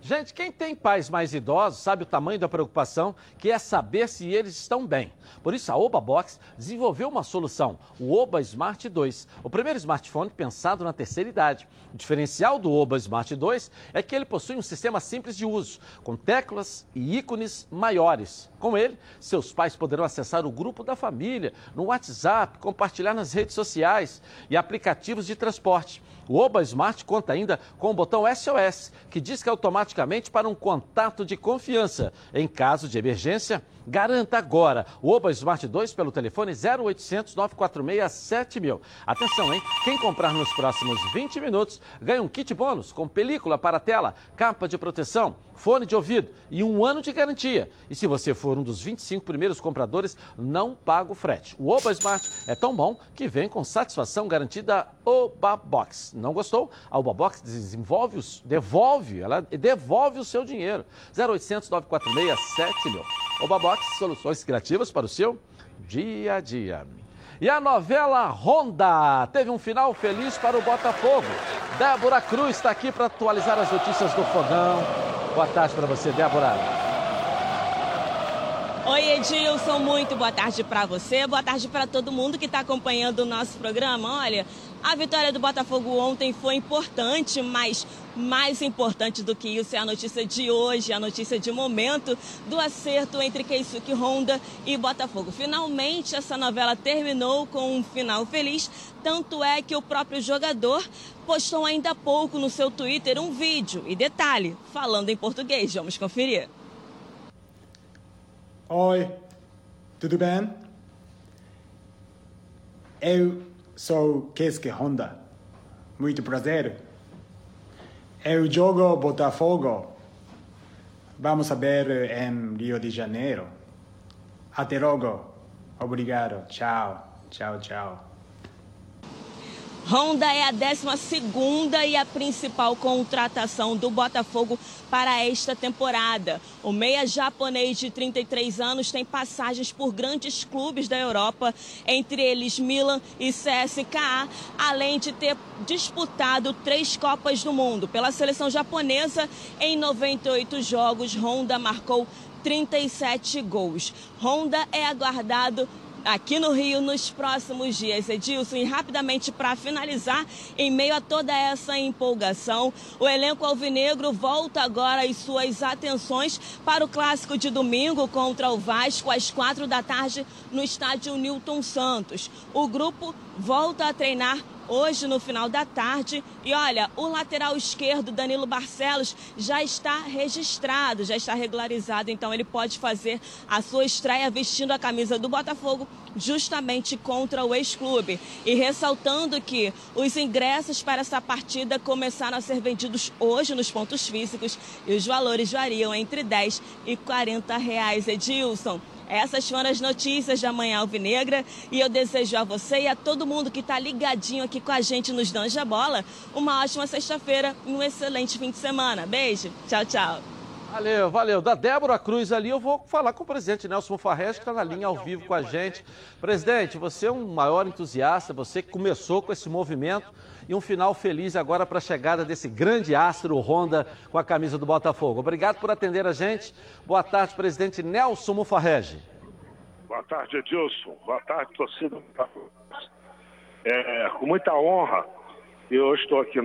Gente, quem tem pais mais idosos sabe o tamanho da preocupação que é saber se eles estão bem. Por isso, a Oba Box desenvolveu uma solução, o Oba Smart 2, o primeiro smartphone pensado na terceira idade. O diferencial do Oba Smart 2 é que ele possui um sistema simples de uso, com teclas e ícones maiores. Com ele, seus pais poderão acessar o grupo da família no WhatsApp, compartilhar nas redes sociais e aplicativos de transporte. O Oba Smart conta ainda com o botão SOS, que disca automaticamente para um contato de confiança. Em caso de emergência, garanta agora o Oba Smart 2 pelo telefone 0800 946 7000. Atenção, hein? Quem comprar nos próximos 20 minutos ganha um kit bônus com película para tela, capa de proteção, fone de ouvido e um ano de garantia. E se você for um dos 25 primeiros compradores, não paga o frete. O Oba Smart é tão bom que vem com satisfação garantida Oba Box. Não gostou? A Oba Box desenvolve, os, devolve, ela devolve o seu dinheiro. 0800 946 7000. Oba Box, soluções criativas para o seu dia a dia. E a novela Honda teve um final feliz para o Botafogo. Débora Cruz está aqui para atualizar as notícias do fogão. Boa tarde para você, Débora. Oi, Edilson, muito boa tarde para você, boa tarde para todo mundo que está acompanhando o nosso programa. Olha, a vitória do Botafogo ontem foi importante, mas mais importante do que isso é a notícia de hoje, a notícia de momento do acerto entre Keisuke Honda e Botafogo. Finalmente, essa novela terminou com um final feliz, tanto é que o próprio jogador postou ainda há pouco no seu Twitter um vídeo, e detalhe, falando em português. Vamos conferir. Oi, tudo bem? Eu sou Keisuke Honda. Muito prazer. Eu jogo Botafogo. Vamos ver em Rio de Janeiro. Até logo. Obrigado. Tchau. Tchau, tchau. Honda é a 12 e a principal contratação do Botafogo para esta temporada. O meia japonês de 33 anos tem passagens por grandes clubes da Europa, entre eles Milan e CSKA, além de ter disputado três Copas do Mundo. Pela seleção japonesa, em 98 jogos, Honda marcou 37 gols. Honda é aguardado aqui no Rio nos próximos dias. Edilson, e rapidamente para finalizar, em meio a toda essa empolgação, o elenco alvinegro volta agora as suas atenções para o clássico de domingo contra o Vasco às quatro da tarde no estádio Newton Santos. O grupo volta a treinar hoje no final da tarde. E olha, o lateral esquerdo, Danilo Barcelos, já está registrado, já está regularizado, então ele pode fazer a sua estreia vestindo a camisa do Botafogo justamente contra o ex-clube. E ressaltando que os ingressos para essa partida começaram a ser vendidos hoje nos pontos físicos e os valores variam entre 10 e 40 reais, Edilson. Essas foram as notícias da Manhã Alvinegra e eu desejo a você e a todo mundo que está ligadinho aqui com a gente nos Danja Bola uma ótima sexta-feira e um excelente fim de semana. Beijo, tchau, tchau. Valeu, valeu. Da Débora Cruz ali, eu vou falar com o presidente Nelson Farrés, que está na linha ao vivo com a gente. Presidente, você é um maior entusiasta, você começou com esse movimento e um final feliz agora para a chegada desse grande astro Honda com a camisa do Botafogo. Obrigado por atender a gente. Boa tarde, presidente Nelson Mufarrege. Boa tarde, Edilson. Boa tarde, torcida. É, com muita honra, eu estou aqui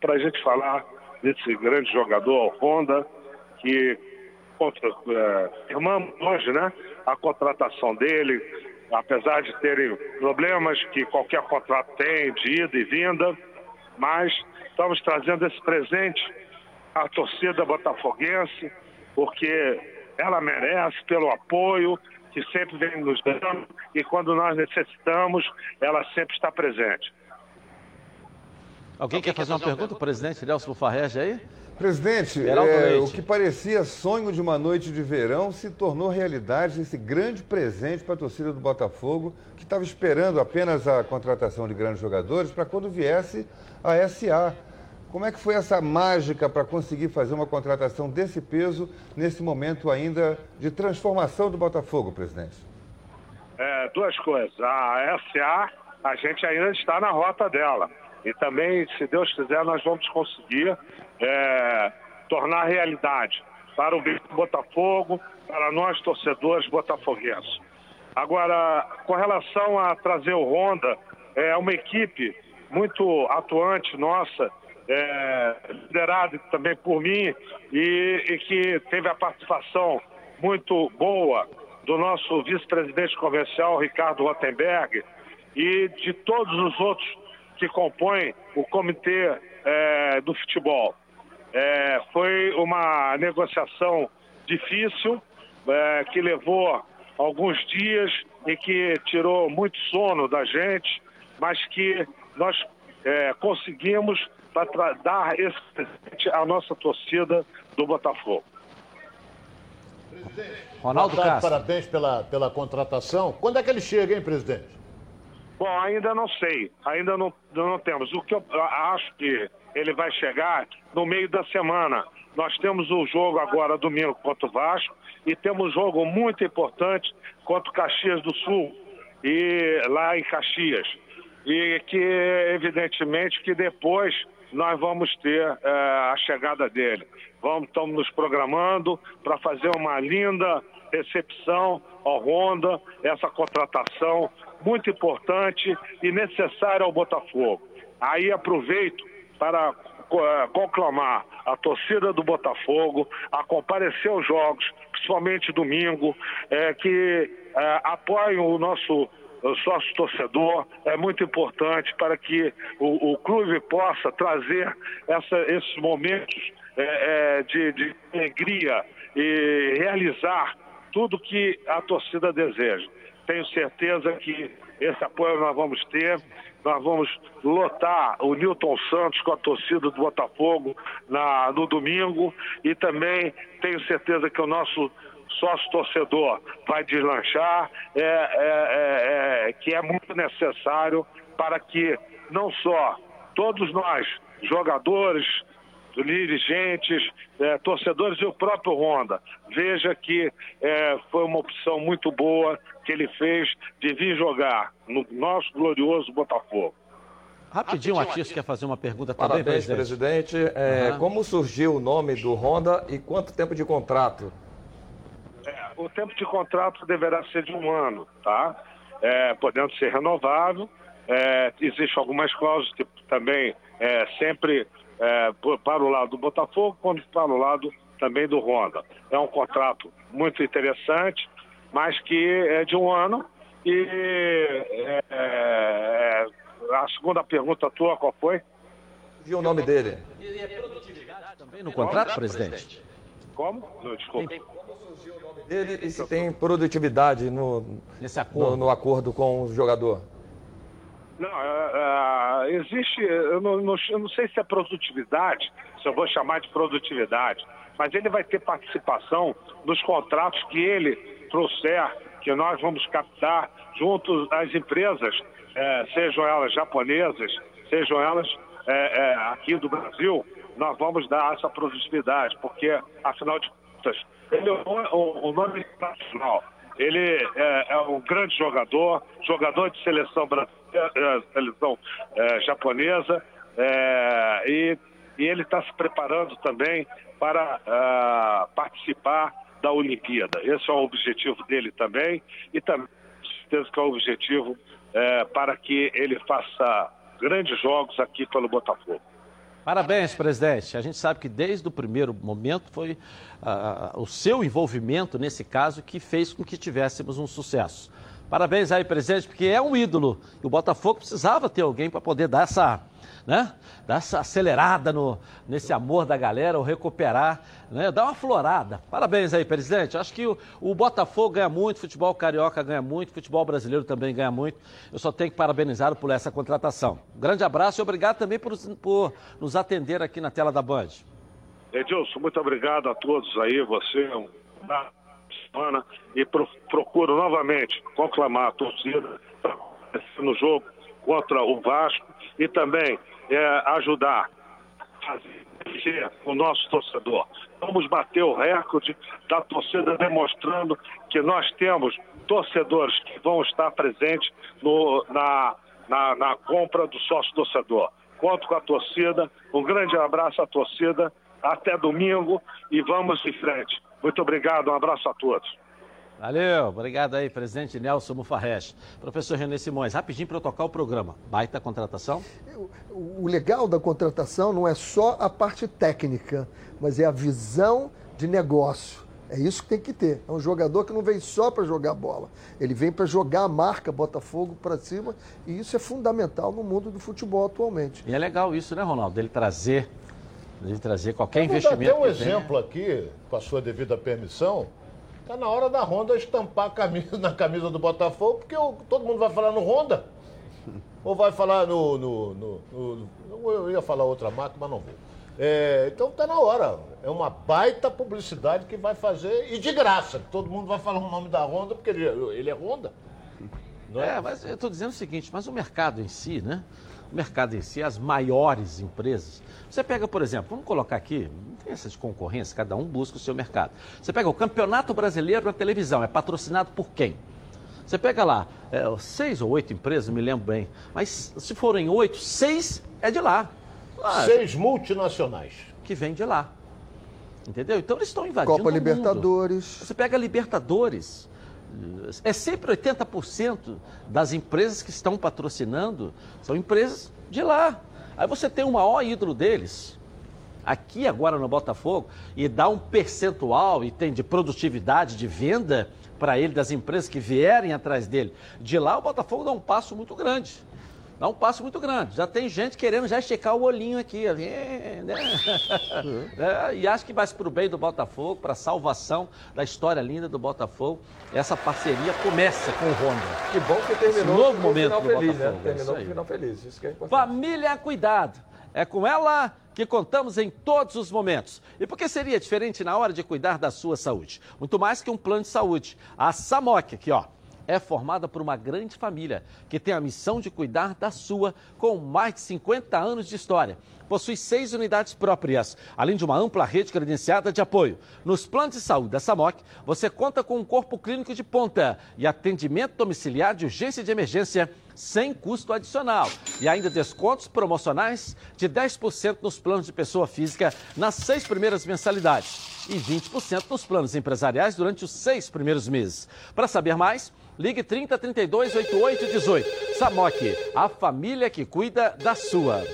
para a gente falar desse grande jogador, Honda, que contra, é, firmamos hoje né, a contratação dele, apesar de terem problemas que qualquer contrato tem, de ida e vinda, mas estamos trazendo esse presente à torcida botafoguense, porque ela merece pelo apoio que sempre vem nos dando e quando nós necessitamos, ela sempre está presente. Alguém quer fazer uma pergunta, presidente Nelson Farrege aí? Presidente, é, o que parecia sonho de uma noite de verão se tornou realidade esse grande presente para a torcida do Botafogo, que estava esperando apenas a contratação de grandes jogadores para quando viesse a SA. Como é que foi essa mágica para conseguir fazer uma contratação desse peso nesse momento ainda de transformação do Botafogo, presidente? É, duas coisas. A SA, a gente ainda está na rota dela. E também, se Deus quiser, nós vamos conseguir é, tornar realidade para o Botafogo, para nós torcedores botafoguenses. Agora, com relação a trazer o Honda, é uma equipe muito atuante nossa, é, liderada também por mim e, e que teve a participação muito boa do nosso vice-presidente comercial, Ricardo Rottenberg, e de todos os outros que compõem o comitê é, do futebol. É, foi uma negociação difícil, é, que levou alguns dias e que tirou muito sono da gente, mas que nós é, conseguimos para dar esse presente à nossa torcida do Botafogo. Presidente, Ronaldo Castro. Parabéns pela, pela contratação. Quando é que ele chega, hein, presidente? Bom, ainda não sei, ainda não, não temos. O que eu acho que ele vai chegar no meio da semana. Nós temos o jogo agora domingo contra o Vasco e temos um jogo muito importante contra o Caxias do Sul e lá em Caxias. E que evidentemente que depois nós vamos ter é, a chegada dele. Vamos, estamos nos programando para fazer uma linda recepção ao Honda, essa contratação muito importante e necessária ao Botafogo. Aí aproveito para uh, conclamar a torcida do Botafogo a comparecer aos jogos, principalmente domingo, é, que uh, apoiem o nosso sócio torcedor é muito importante para que o, o clube possa trazer essa, esses momentos é, é, de, de alegria e realizar tudo que a torcida deseja. Tenho certeza que esse apoio nós vamos ter. Nós vamos lotar o Newton Santos com a torcida do Botafogo na, no domingo e também tenho certeza que o nosso sócio torcedor vai deslanchar, é, é, é, é que é muito necessário para que não só todos nós, jogadores, dirigentes, é, torcedores e o próprio Honda. Veja que é, foi uma opção muito boa que ele fez de vir jogar no nosso glorioso Botafogo. Rapidinho, o Atis quer fazer uma pergunta também, Parabéns, presidente. presidente. É, uhum. Como surgiu o nome do Honda e quanto tempo de contrato? É, o tempo de contrato deverá ser de um ano, tá? É, podendo ser renovável. É, Existem algumas cláusulas que também é, sempre é, para o lado do Botafogo, quanto para o lado também do Honda. É um contrato muito interessante, mas que é de um ano e é, é, a segunda pergunta tua, qual foi? Viu o nome dele? Também no contrato, presidente? Como? Não, desculpa. Ele e se tem produtividade no, Nesse acordo. no, no acordo com o jogador. Não, é, é, existe, eu não, não- eu não sei se é produtividade, se eu vou chamar de produtividade, mas ele vai ter participação nos contratos que ele trouxer, que nós vamos captar junto às empresas, é, sejam elas japonesas, sejam elas aqui do Brasil, nós vamos dar essa produtividade, porque, afinal de contas, ele é o, o nome internacional. Ele é, é um grande jogador, jogador de seleção brasileira, é, seleção é, japonesa, é, e, e ele está se preparando também para ah, participar da Olimpíada. Esse é o objetivo dele também, e também, certeza que é o objetivo é, para que ele faça grandes jogos aqui pelo Botafogo. Parabéns, presidente. A gente sabe que desde o primeiro momento foi ah, o seu envolvimento nesse caso que fez com que tivéssemos um sucesso. Parabéns aí, presidente, porque é um ídolo. E o Botafogo precisava ter alguém para poder dar essa, né, dar essa acelerada no, nesse amor da galera, ou recuperar, né, dar uma florada. Parabéns aí, presidente. Acho que o, o Botafogo ganha muito, futebol carioca ganha muito, futebol brasileiro também ganha muito. Eu só tenho que parabenizá-lo por essa contratação. Um grande abraço e obrigado também por, por nos atender aqui na tela da Band. Edilson, muito obrigado a todos aí, você, um boa semana, e pro, procuro novamente conclamar a torcida no jogo contra o Vasco e também é, ajudar fazer o nosso torcedor. Vamos bater o recorde da torcida demonstrando que nós temos torcedores que vão estar presentes no- na, na, na compra do sócio torcedor. Conto com a torcida, um grande abraço à torcida, até domingo e vamos em frente. Muito obrigado, um abraço a todos. Valeu, obrigado aí, presidente Nelson Mufarrege. Professor René Simões, rapidinho para eu tocar o programa. Baita contratação? O legal da contratação não é só a parte técnica, mas é a visão de negócio. É isso que tem que ter. É um jogador que não vem só para jogar bola. Ele vem para jogar a marca Botafogo para cima e isso é fundamental no mundo do futebol atualmente. E é legal isso, né, Ronaldo? Dele trazer, dele trazer qualquer Eu vou dar investimento. um exemplo aqui, com a sua devida permissão. Está na hora da Honda estampar camisa, <laughs> na camisa do Botafogo, porque todo mundo vai falar no Honda. Ou vai falar no. no- no- no- eu ia falar outra marca, mas não vou. É, então está na hora. É uma baita publicidade que vai fazer, e de graça. Todo mundo vai falar o nome da Honda, porque ele, ele é Honda. Não é? É, mas eu estou dizendo o seguinte, mas o mercado em si, né? O mercado em si, as maiores empresas. Você pega, por exemplo, vamos colocar aqui, não tem essa de concorrência, cada um busca o seu mercado. Você pega o Campeonato Brasileiro na televisão, é patrocinado por quem? Você pega lá, é, seis ou oito empresas, não me lembro bem, mas se forem oito, seis é de lá. Ah, Seis multinacionais. Que vem de lá. Entendeu? Então eles estão invadindo Copa o mundo. Libertadores. Você pega Libertadores. É sempre 80% das empresas que estão patrocinando são empresas de lá. Aí você tem o maior ídolo deles, aqui agora no Botafogo, e dá um percentual e tem de produtividade, de venda para ele, das empresas que vierem atrás dele. De lá o Botafogo dá um passo muito grande. Dá um passo muito grande. Já tem gente querendo já esticar o olhinho aqui. né? <laughs> É, e acho que vai para o bem do Botafogo, para a salvação da história linda do Botafogo. Essa parceria começa com o Honda. Que bom que terminou Esse novo momento final do feliz, Botafogo. né? é Terminou com final feliz. Isso que é importante. Família Cuidado. É com ela que contamos em todos os momentos. E por que seria diferente na hora de cuidar da sua saúde? Muito mais que um plano de saúde. A Samok, aqui ó, é formada por uma grande família que tem a missão de cuidar da sua com mais de 50 anos de história. Possui seis unidades próprias, além de uma ampla rede credenciada de apoio. Nos planos de saúde da Samok, você conta com um corpo clínico de ponta e atendimento domiciliar de urgência e de emergência sem custo adicional. E ainda descontos promocionais de 10% nos planos de pessoa física nas seis primeiras mensalidades e 20% nos planos empresariais durante os seis primeiros meses. Para saber mais, ligue 30 32 88 18. Samok, a família que cuida da sua.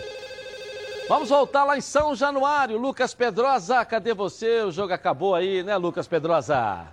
Vamos voltar lá em São Januário. Lucas Pedrosa, cadê você? O jogo acabou aí, né, Lucas Pedrosa?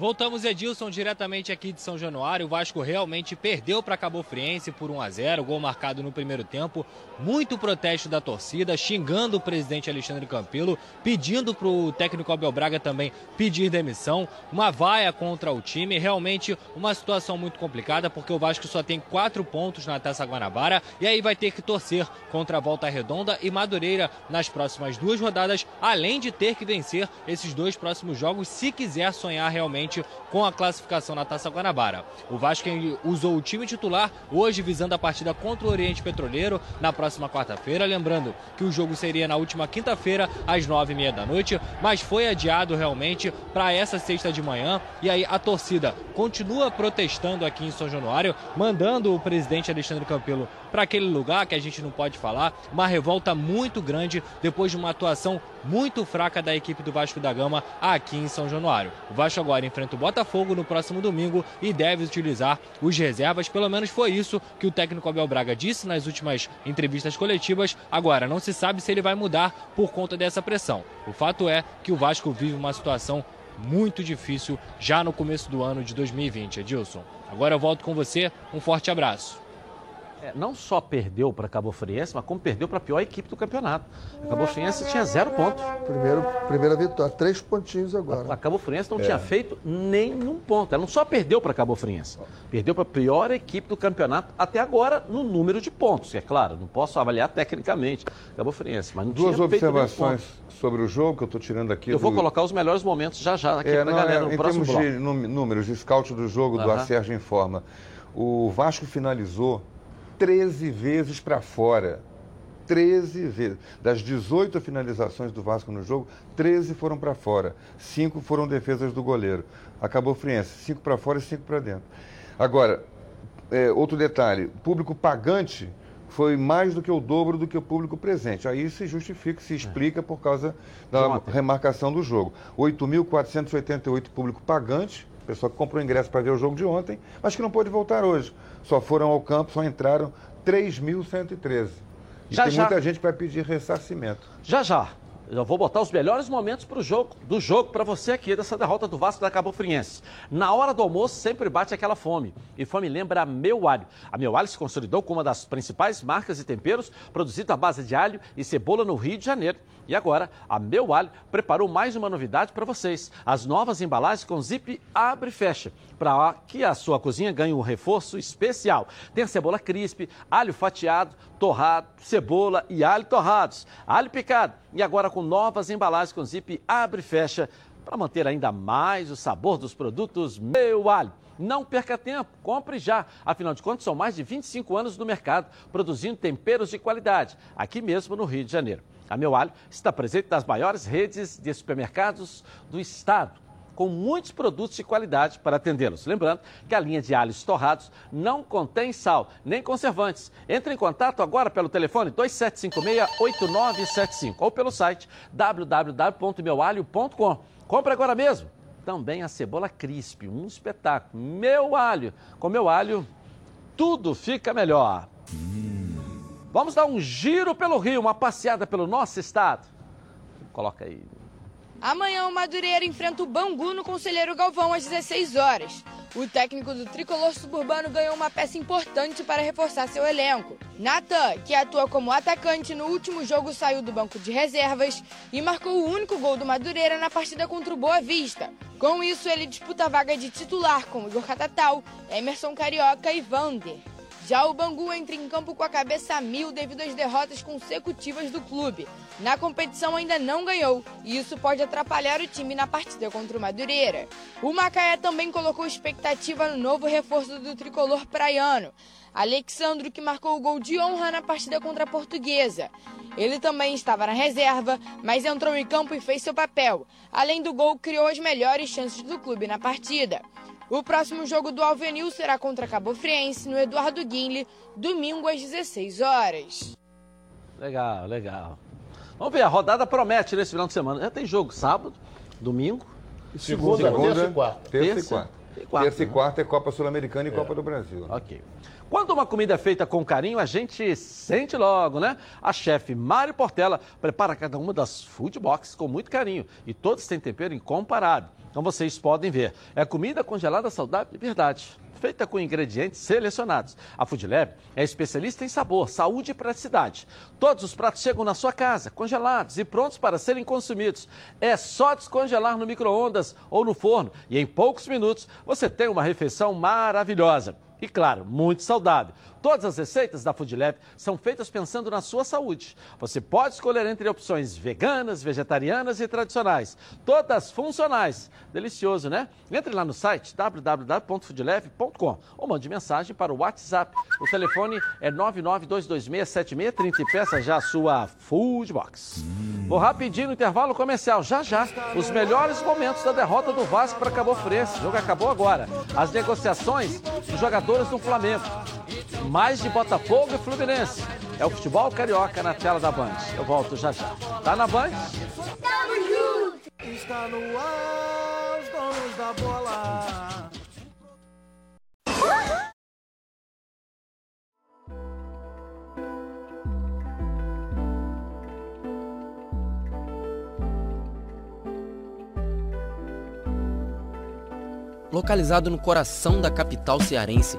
Voltamos, Edilson, diretamente aqui de São Januário. O Vasco realmente perdeu para Cabo Friense por 1 a 0 gol marcado no primeiro tempo. Muito protesto da torcida, xingando o presidente Alexandre Campelo, pedindo para o técnico Abel Braga também pedir demissão. Uma vaia contra o time. Realmente uma situação muito complicada, porque o Vasco só tem quatro pontos na Taça Guanabara e aí vai ter que torcer contra a Volta Redonda e Madureira nas próximas duas rodadas, além de ter que vencer esses dois próximos jogos se quiser sonhar realmente com a classificação na Taça Guanabara. O Vasco usou o time titular hoje visando a partida contra o Oriente Petroleiro na próxima quarta-feira. Lembrando que o jogo seria na última quinta-feira às nove e meia da noite, mas foi adiado realmente para essa sexta de manhã. E aí a torcida continua protestando aqui em São Januário, mandando o presidente Alexandre Campelo para aquele lugar que a gente não pode falar. Uma revolta muito grande depois de uma atuação muito fraca da equipe do Vasco da Gama aqui em São Januário. O Vasco agora enfrenta o Botafogo no próximo domingo e deve utilizar os reservas. Pelo menos foi isso que o técnico Abel Braga disse nas últimas entrevistas coletivas. Agora, não se sabe se ele vai mudar por conta dessa pressão. O fato é que o Vasco vive uma situação muito difícil já no começo do ano de 2020, Edilson. Agora eu volto com você. Um forte abraço. É, não só perdeu para Cabo Friense, mas como perdeu para a pior equipe do campeonato. A Cabo Friense tinha zero pontos. Primeiro, primeira vitória, três pontinhos agora. A, a Cabo Friense não É. tinha feito nenhum ponto. Ela não só perdeu para Cabo Friense, perdeu para a pior equipe do campeonato até agora no número de pontos. É claro, não posso avaliar tecnicamente Cabo Friense, mas não Duas tinha feito nenhum observações ponto. sobre o jogo que eu estou tirando aqui. Eu vou do- colocar os melhores momentos já já aqui É, para a galera é, no em próximo termos bloco. de nú- números, de scout do jogo, do. Acerge informa. O Vasco finalizou 13 vezes para fora. 13 vezes. Das 18 finalizações do Vasco no jogo, 13 foram para fora. 5 foram defesas do goleiro. Acabou Friense, 5 para fora e 5 para dentro. Agora, é, outro detalhe: público pagante foi mais do que o dobro do que o público presente. Aí se justifica, se explica por causa da remarcação do jogo. 8.488 público pagante, pessoal que comprou ingresso para ver o jogo de ontem, mas que não pôde voltar hoje. Só foram ao campo, só entraram 3.113. E Já, tem já. muita gente que vai pedir ressarcimento. Já já. Eu vou botar os melhores momentos pro jogo, do jogo para você aqui, dessa derrota do Vasco da Cabo Friense. Na hora do almoço sempre bate aquela fome. E fome lembra a Meu Alho. A Meu Alho se consolidou como uma das principais marcas e temperos produzido à base de alho e cebola no Rio de Janeiro. E agora, a Meu Alho preparou mais uma novidade para vocês. As novas embalagens com zip abre e fecha, para que a sua cozinha ganhe um reforço especial. Tem cebola crisp, alho fatiado, torrado, cebola e alho torrados, alho picado e agora com novas embalagens com zip abre e fecha para manter ainda mais o sabor dos produtos Meu Alho. Não perca tempo, compre já. Afinal de contas, são mais de 25 anos no mercado produzindo temperos de qualidade, aqui mesmo no Rio de Janeiro. A Meu Alho está presente nas maiores redes de supermercados do estado com muitos produtos de qualidade para atendê-los. Lembrando que a linha de alhos torrados não contém sal, nem conservantes. Entre em contato agora pelo telefone 2756-8975 ou pelo site www.meualho.com. Compre agora mesmo. Também a cebola crisp, um espetáculo. Meu alho. Com meu alho, tudo fica melhor. Vamos dar um giro pelo Rio, uma passeada pelo nosso estado. Coloca aí. Amanhã o Madureira enfrenta o Bangu no Conselheiro Galvão às 16 horas. O técnico do tricolor suburbano ganhou uma peça importante para reforçar seu elenco. Natan, que atua como atacante no último jogo, saiu do banco de reservas e marcou o único gol do Madureira na partida contra o Boa Vista. Com isso, ele disputa a vaga de titular com Igor Catatal, Emerson Carioca e Vander. Já o Bangu entra em campo com a cabeça a mil devido às derrotas consecutivas do clube. Na competição ainda não ganhou e isso pode atrapalhar o time na partida contra o Madureira. O Macaé também colocou expectativa no novo reforço do tricolor praiano, Alexandro, que marcou o gol de honra na partida contra a Portuguesa. Ele também estava na reserva, mas entrou em campo e fez seu papel. Além do gol, criou as melhores chances do clube na partida. O próximo jogo do Alvenil será contra Cabo Friense, no Eduardo Guinle, domingo às 16 horas. Legal, legal. Vamos ver, a rodada promete nesse final de semana. Já tem jogo sábado, domingo. Segunda, terça e quarta. Terça e Terça quarta. e quarta, Terça e quarta é Copa Sul-Americana e Copa do Brasil. Ok. Quando uma comida é feita com carinho, a gente sente logo, né? A chefe Mari Portela prepara cada uma das food boxes com muito carinho e todos têm tempero incomparável. Então vocês podem ver, é comida congelada saudável de verdade feita com ingredientes selecionados. A Food Lab é especialista em sabor, saúde e praticidade. Todos os pratos chegam na sua casa, congelados e prontos para serem consumidos. É só descongelar no micro-ondas ou no forno e em poucos minutos você tem uma refeição maravilhosa. E claro, muito saudável. Todas as receitas da Food Lab são feitas pensando na sua saúde. Você pode escolher entre opções veganas, vegetarianas e tradicionais. Todas funcionais. Delicioso, né? Entre lá no site www.foodlab.com ou mande mensagem para o WhatsApp. O telefone é 992267630 e peça já a sua Food Box. Vou rapidinho no intervalo comercial. Já já, os melhores momentos da derrota do Vasco para Cabo Frense. O jogo acabou agora. As negociações dos jogadores do Flamengo mais de Botafogo e Fluminense. É o futebol carioca na tela da Band. Eu volto já já. Tá na Band? Tamo junto! Está no ar, os donos da bola. Localizado no coração da capital cearense,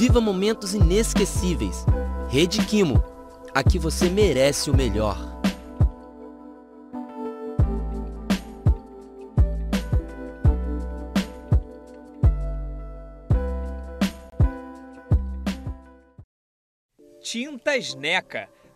Viva momentos inesquecíveis. Rede Quimo. Aqui você merece o melhor. Tintas Neca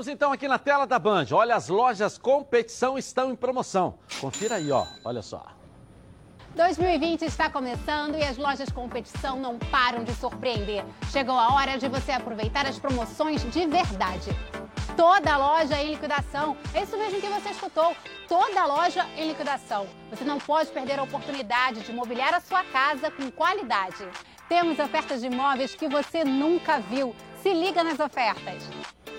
Voltamos então aqui na tela da Band. Olha, as lojas competição estão em promoção. Confira aí, ó. Olha só. 2020 está começando e as lojas competição não param de surpreender. Chegou a hora de você aproveitar as promoções de verdade. Toda loja em liquidação. É isso mesmo que você escutou. Toda loja em liquidação. Você não pode perder a oportunidade de mobiliar a sua casa com qualidade. Temos ofertas de imóveis que você nunca viu. Se liga nas ofertas.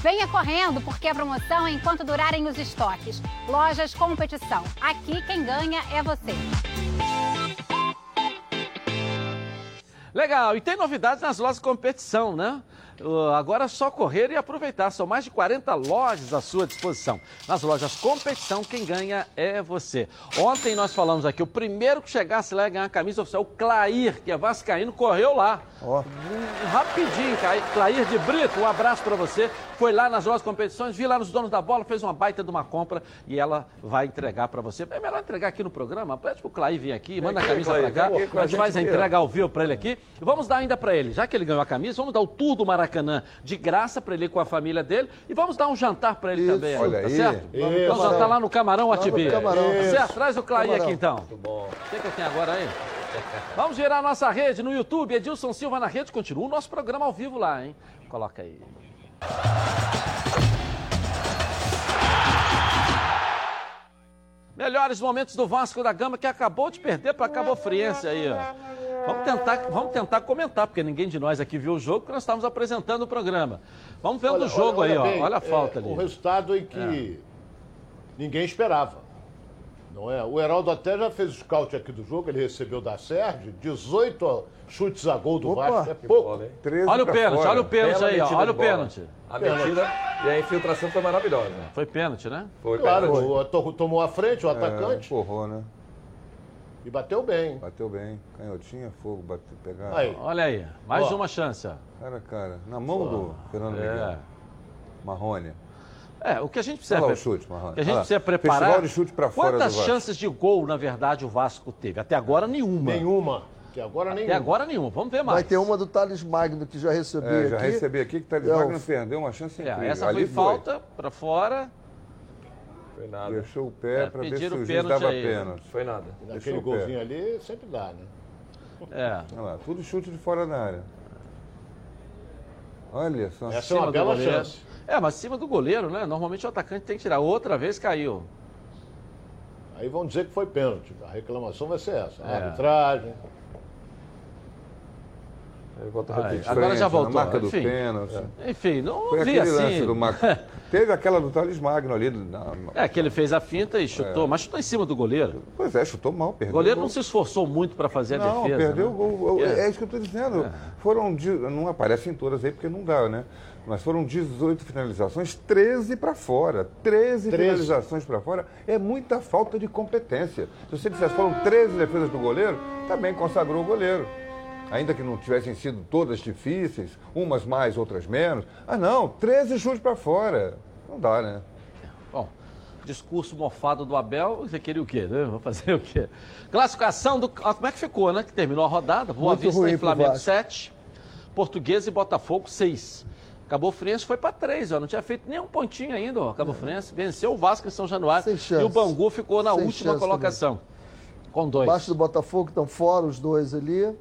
Venha correndo, porque a promoção é enquanto durarem os estoques. Lojas Competição. Aqui quem ganha é você. Legal, e tem novidades nas lojas competição, né? Agora é só correr e aproveitar. São mais de 40 lojas à sua disposição. Nas lojas competição, quem ganha é você. Ontem nós falamos aqui, o primeiro que chegasse lá e ganhar a camisa oficial, o Clair, que é vascaíno, correu lá. Um- Rapidinho, Clair- de Brito, um abraço pra você. Foi lá nas lojas competições, vi lá nos donos da bola, fez uma baita de uma compra e ela vai entregar pra você. É melhor entregar aqui no programa, pede pro Clair vir aqui, manda a camisa pra cá. a gente faz a entrega ao vivo pra ele aqui. E vamos dar ainda pra ele, já que ele ganhou a camisa, vamos dar o tour do Maracanã de graça pra ele ir com a família dele e vamos dar um jantar pra ele também. aí, Olha tá aí. certo? Isso. Vamos jantar lá no Camarão Atibi. Isso. certo? Traz o Camarão. aqui então. Muito bom. O que, que eu tenho agora aí? Vamos virar a nossa rede no YouTube. Edilson Silva na rede. Continua o nosso programa ao vivo lá, hein? Coloca aí. Melhores momentos do Vasco da Gama que acabou de perder para Cabo Friense aí, ó. Vamos tentar, vamos tentar comentar, porque ninguém de nós aqui viu o jogo, porque nós estávamos apresentando o programa. Vamos vendo o jogo aí, ó. bem, Olha a é, falta ali. O resultado em que ninguém esperava. Não é? O Heraldo até já fez o scout aqui do jogo, ele recebeu da Sérgio, 18 chutes a gol do Opa, Vasco, é pouco. bola, hein? 13 Olha o pênalti, fora. olha o pênalti aí, ó. Olha o pênalti. A metida e a infiltração foi maravilhosa. Foi pênalti, né? Foi Claro, pênalti. o, to- tomou a frente o É, atacante empurrou, né? E bateu bem. Bateu bem. Canhotinha, fogo, bateu, pegar. Aí. Olha aí, mais Ó. uma chance. Cara, cara, na mão do Fernando É. Miguel. Marrone. É, o que a gente precisa, Olha lá o chute, Marrone. o que a gente Olha lá. precisa preparar. Festival de chute pra fora Quantas chances de gol, na verdade, o Vasco teve? Até agora, nenhuma. Nenhuma. Até agora Até nenhuma. agora, nenhuma. Vamos ver mais. Vai ter uma do Thales Magno que já recebi É, já aqui. recebi aqui que o Thales É, Magno perdeu uma chance É, incrível. essa Ali foi falta pra fora. Foi nada. Deixou o pé É, pra ver se o juiz dava aí. pênalti. Foi nada. Pé. golzinho ali, sempre dá, né? É. Olha lá, tudo chute de fora da área. Olha só. Essa é Cima uma do bela goleiro. chance. É, mas cima do goleiro, né? Normalmente o atacante tem que tirar. Outra vez caiu. Aí vão dizer que foi pênalti. A reclamação vai ser essa. A É. arbitragem. Volta a Ai, repetir. agora já Na voltou. marca do Enfim. pênalti. Enfim, não Foi vi aquele assim. lance do Marco. <laughs> Teve aquela do Thales Magno ali. na- É, que ele fez a finta e chutou, mas chutou em cima do goleiro. Pois é, chutou mal, O perdeu. goleiro o não se esforçou muito pra fazer a Não, defesa. perdeu né? o gol. É. É. isso que eu estou dizendo. Foram. de- Não aparecem todas aí porque não dá, né? Mas foram 18 finalizações, 13 para fora. 13, 13. finalizações para fora é muita falta de competência. Se você dissesse foram 13 defesas do goleiro, também consagrou o goleiro. Ainda que não tivessem sido todas difíceis, umas mais, outras menos. Ah, não, 13 chutes para fora. Não dá, né? Bom, discurso mofado do Abel, você queria o quê, né? Vou fazer o quê? Classificação do. ah, como é que ficou, né? Que terminou a rodada. Boa Muito Vista ruim e Flamengo Vasco. 7. Português e Botafogo 6. Cabo Friense foi para 3, ó. Não tinha feito nem um pontinho ainda, ó. Cabo Friense venceu o Vasco em São Januário. Sem chance. E o Bangu ficou na Sem última colocação. Com dois. Abaixo do Botafogo estão fora os dois ali.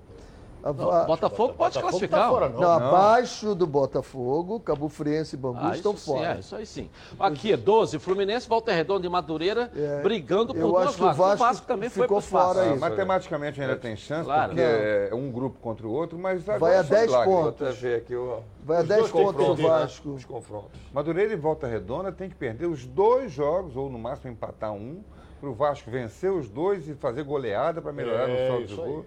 A- Não, a- Botafogo pode Botafogo classificar. tá fora, ó. não. não, abaixo do Botafogo, Cabo Friense e Bangu Ah, estão isso sim, fora. é, isso aí sim. Aqui, 12, Fluminense, Volta Redonda e Madureira É, brigando por duas o vagas. O Vasco também foi ficou espaço. fora Ah, aí. matematicamente ainda tem chance, Claro. porque é um grupo contra o outro, mas Vai a só 10 milagre. pontos. Aqui o. Vai a Os 10 dois pontos confrontos, né? Vasco. Os confrontos. Madureira e Volta Redonda tem que perder os dois jogos, ou no máximo empatar um, para o Vasco vencer os dois e fazer goleada para melhorar É, no saldo de aí. gol.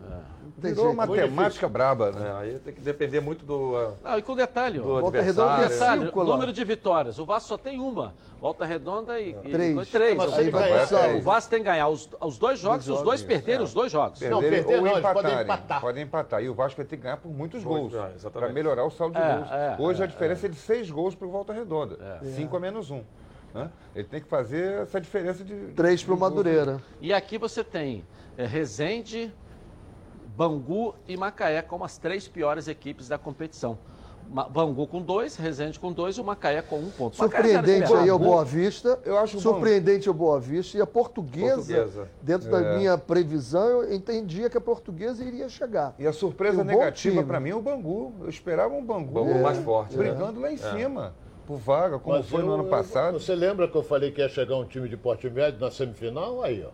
Tem Virou jeito. matemática braba, né? É, aí tem que depender muito do, ah, Não, e com detalhe, ó. do Volta Redonda. Detalhe, cinco número de vitórias. O Vasco só tem uma. Volta Redonda e. e- Três. três. Mas ele seja, ganhar, o. Vasco tem que ganhar os, os dois jogos, os dois perderem os dois jogos. Não, Perderem perder ou não, eles podem empatarem. empatar. Podem empatar. E o Vasco vai ter que ganhar por muitos Muito, gols. é. Para melhorar o saldo de É, gols. é, Hoje a diferença é de seis gols para o Volta Redonda. Cinco a menos um. Né? Ele tem que fazer essa diferença de. Três para o. Madureira. E aqui você tem é, Resende, Bangu e Macaé como as três piores equipes da competição. Bangu com dois, Resende com dois e o Macaé com um ponto. Surpreendente aí é o Boa Vista. Eu acho Surpreendente é o Boa Vista. E a portuguesa, Portuguesa. dentro É. da minha previsão, eu entendia que a portuguesa iria chegar. E a surpresa E negativa para mim é o Bangu. Eu esperava um Bangu, Bangu mais forte, né? brigando lá em É. cima, por vaga, como Mas foi no eu- ano eu- passado. Você lembra que eu falei que ia chegar um time de porte médio na semifinal? Aí, ó.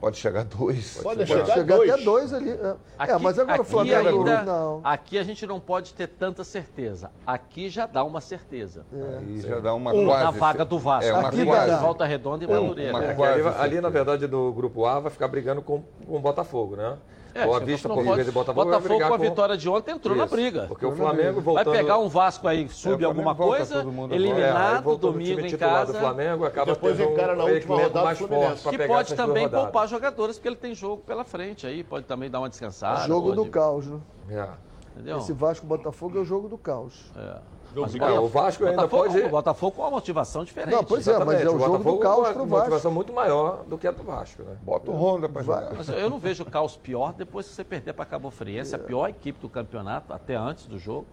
Pode chegar dois. Pode Pode chegar chegar dois. até dois ali. É, É, mas agora o aqui Flamengo ainda- não. Aqui a gente não pode ter tanta certeza. Aqui já dá uma certeza. Aí já dá uma Um quase. na vaga do Vasco. É, uma aqui quase. de Volta Redonda e É, Madureira. uma É, ali, ali, na verdade, no grupo A vai ficar brigando com, com o Botafogo, né? É, Boa Vista, Portuguesa e Botafogo vai Botafogo com a vitória de ontem entrou na Isso, briga. Porque o Flamengo voltando... Vai pegar um Vasco aí, sube É, alguma coisa, eliminado. É, domingo em casa. do Flamengo, acaba Depois tendo encara na um última elenco rodada mais forte Que pode também poupar jogadores, porque ele tem jogo pela frente aí, pode também dar uma descansada. jogo do pode- caos, né? É. Entendeu? Esse Vasco Botafogo é o jogo do caos. É. Jogo Mas do caos. O Vasco ainda Botafogo, pode- O Botafogo com uma motivação diferente. Não, pois é, mas é o jogo do Botafogo caos com pro uma motivação Vasco. muito maior do que a do Vasco, né? Bota o Honda pra jogar. Mas eu não vejo o caos pior depois que você perder para Cabo Friense, a É. pior equipe do campeonato, até antes do jogo,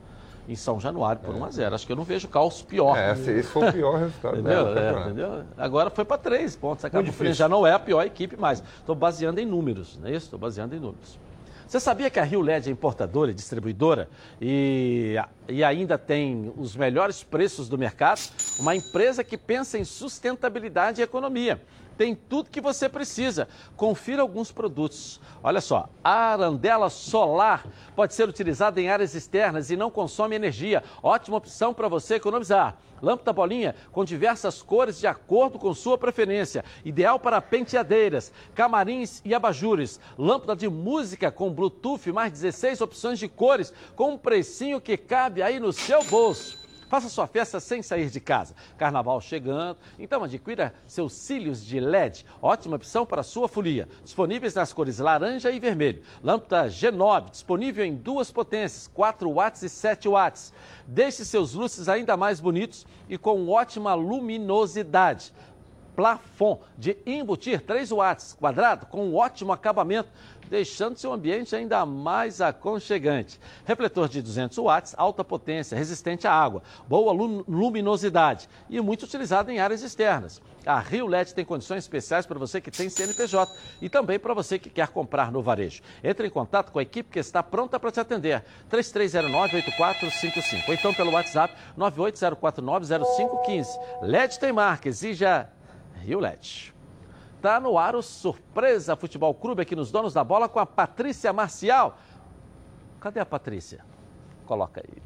em São Januário, por 1 a 0 Acho que eu não vejo caos pior. É, esse, esse foi o pior resultado Entendeu? do É, entendeu? Agora foi para três pontos. A difícil. já não é a pior equipe mais. Estou baseando em números, não é isso? Estou baseando em números. Você sabia que a Rio LED é importadora e distribuidora e, e ainda tem os melhores preços do mercado? Uma empresa que pensa em sustentabilidade e economia. Tem tudo que você precisa. Confira alguns produtos. Olha só, a arandela solar pode ser utilizada em áreas externas e não consome energia. Ótima opção para você economizar. Lâmpada bolinha com diversas cores de acordo com sua preferência. Ideal para penteadeiras, camarins e abajures. Lâmpada de música com Bluetooth, mais 16 opções de cores, com um precinho que cabe aí no seu bolso. Faça sua festa sem sair de casa. Carnaval chegando, então adquira seus cílios de LED. Ótima opção para sua folia. Disponíveis nas cores laranja e vermelho. Lâmpada G9, disponível em duas potências, 4 watts e 7 watts. Deixe seus luzes ainda mais bonitos e com ótima luminosidade plafon de embutir 3 watts quadrado com um ótimo acabamento, deixando seu ambiente ainda mais aconchegante. Refletor de 200 watts, alta potência, resistente à água, boa lum- luminosidade e muito utilizado em áreas externas. A Rio LED tem condições especiais para você que tem CNPJ e também para você que quer comprar no varejo. Entre em contato com a equipe que está pronta para te atender. 3309-8455 ou então pelo WhatsApp 980490515. LED tem marca, exija Rio LED. Tá no ar o Surpresa Futebol Clube aqui nos Donos da Bola com a Patrícia Marcial. Cadê a Patrícia? Coloca aí.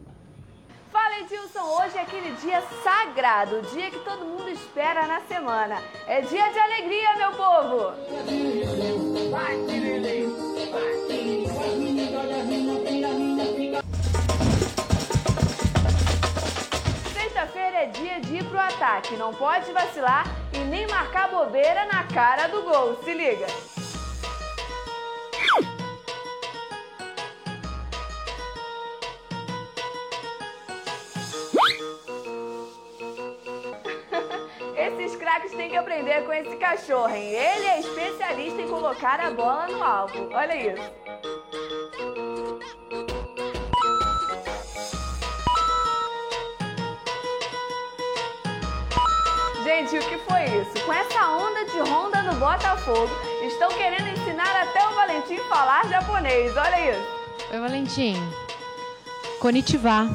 Fala Edilson, hoje é aquele dia sagrado, o dia que todo mundo espera na semana. É dia de alegria, meu povo! Sexta-feira é dia de ir pro ataque, não pode vacilar e nem marcar bobeira na cara do gol, se liga! <laughs> Esses craques têm que aprender com esse cachorro, hein? Ele é especialista em colocar a bola no alvo. Olha isso. Isso? Com essa onda de Honda no Botafogo, estão querendo ensinar até o Valentim a falar japonês. Olha isso. Oi, Valentim. Konnichiwa.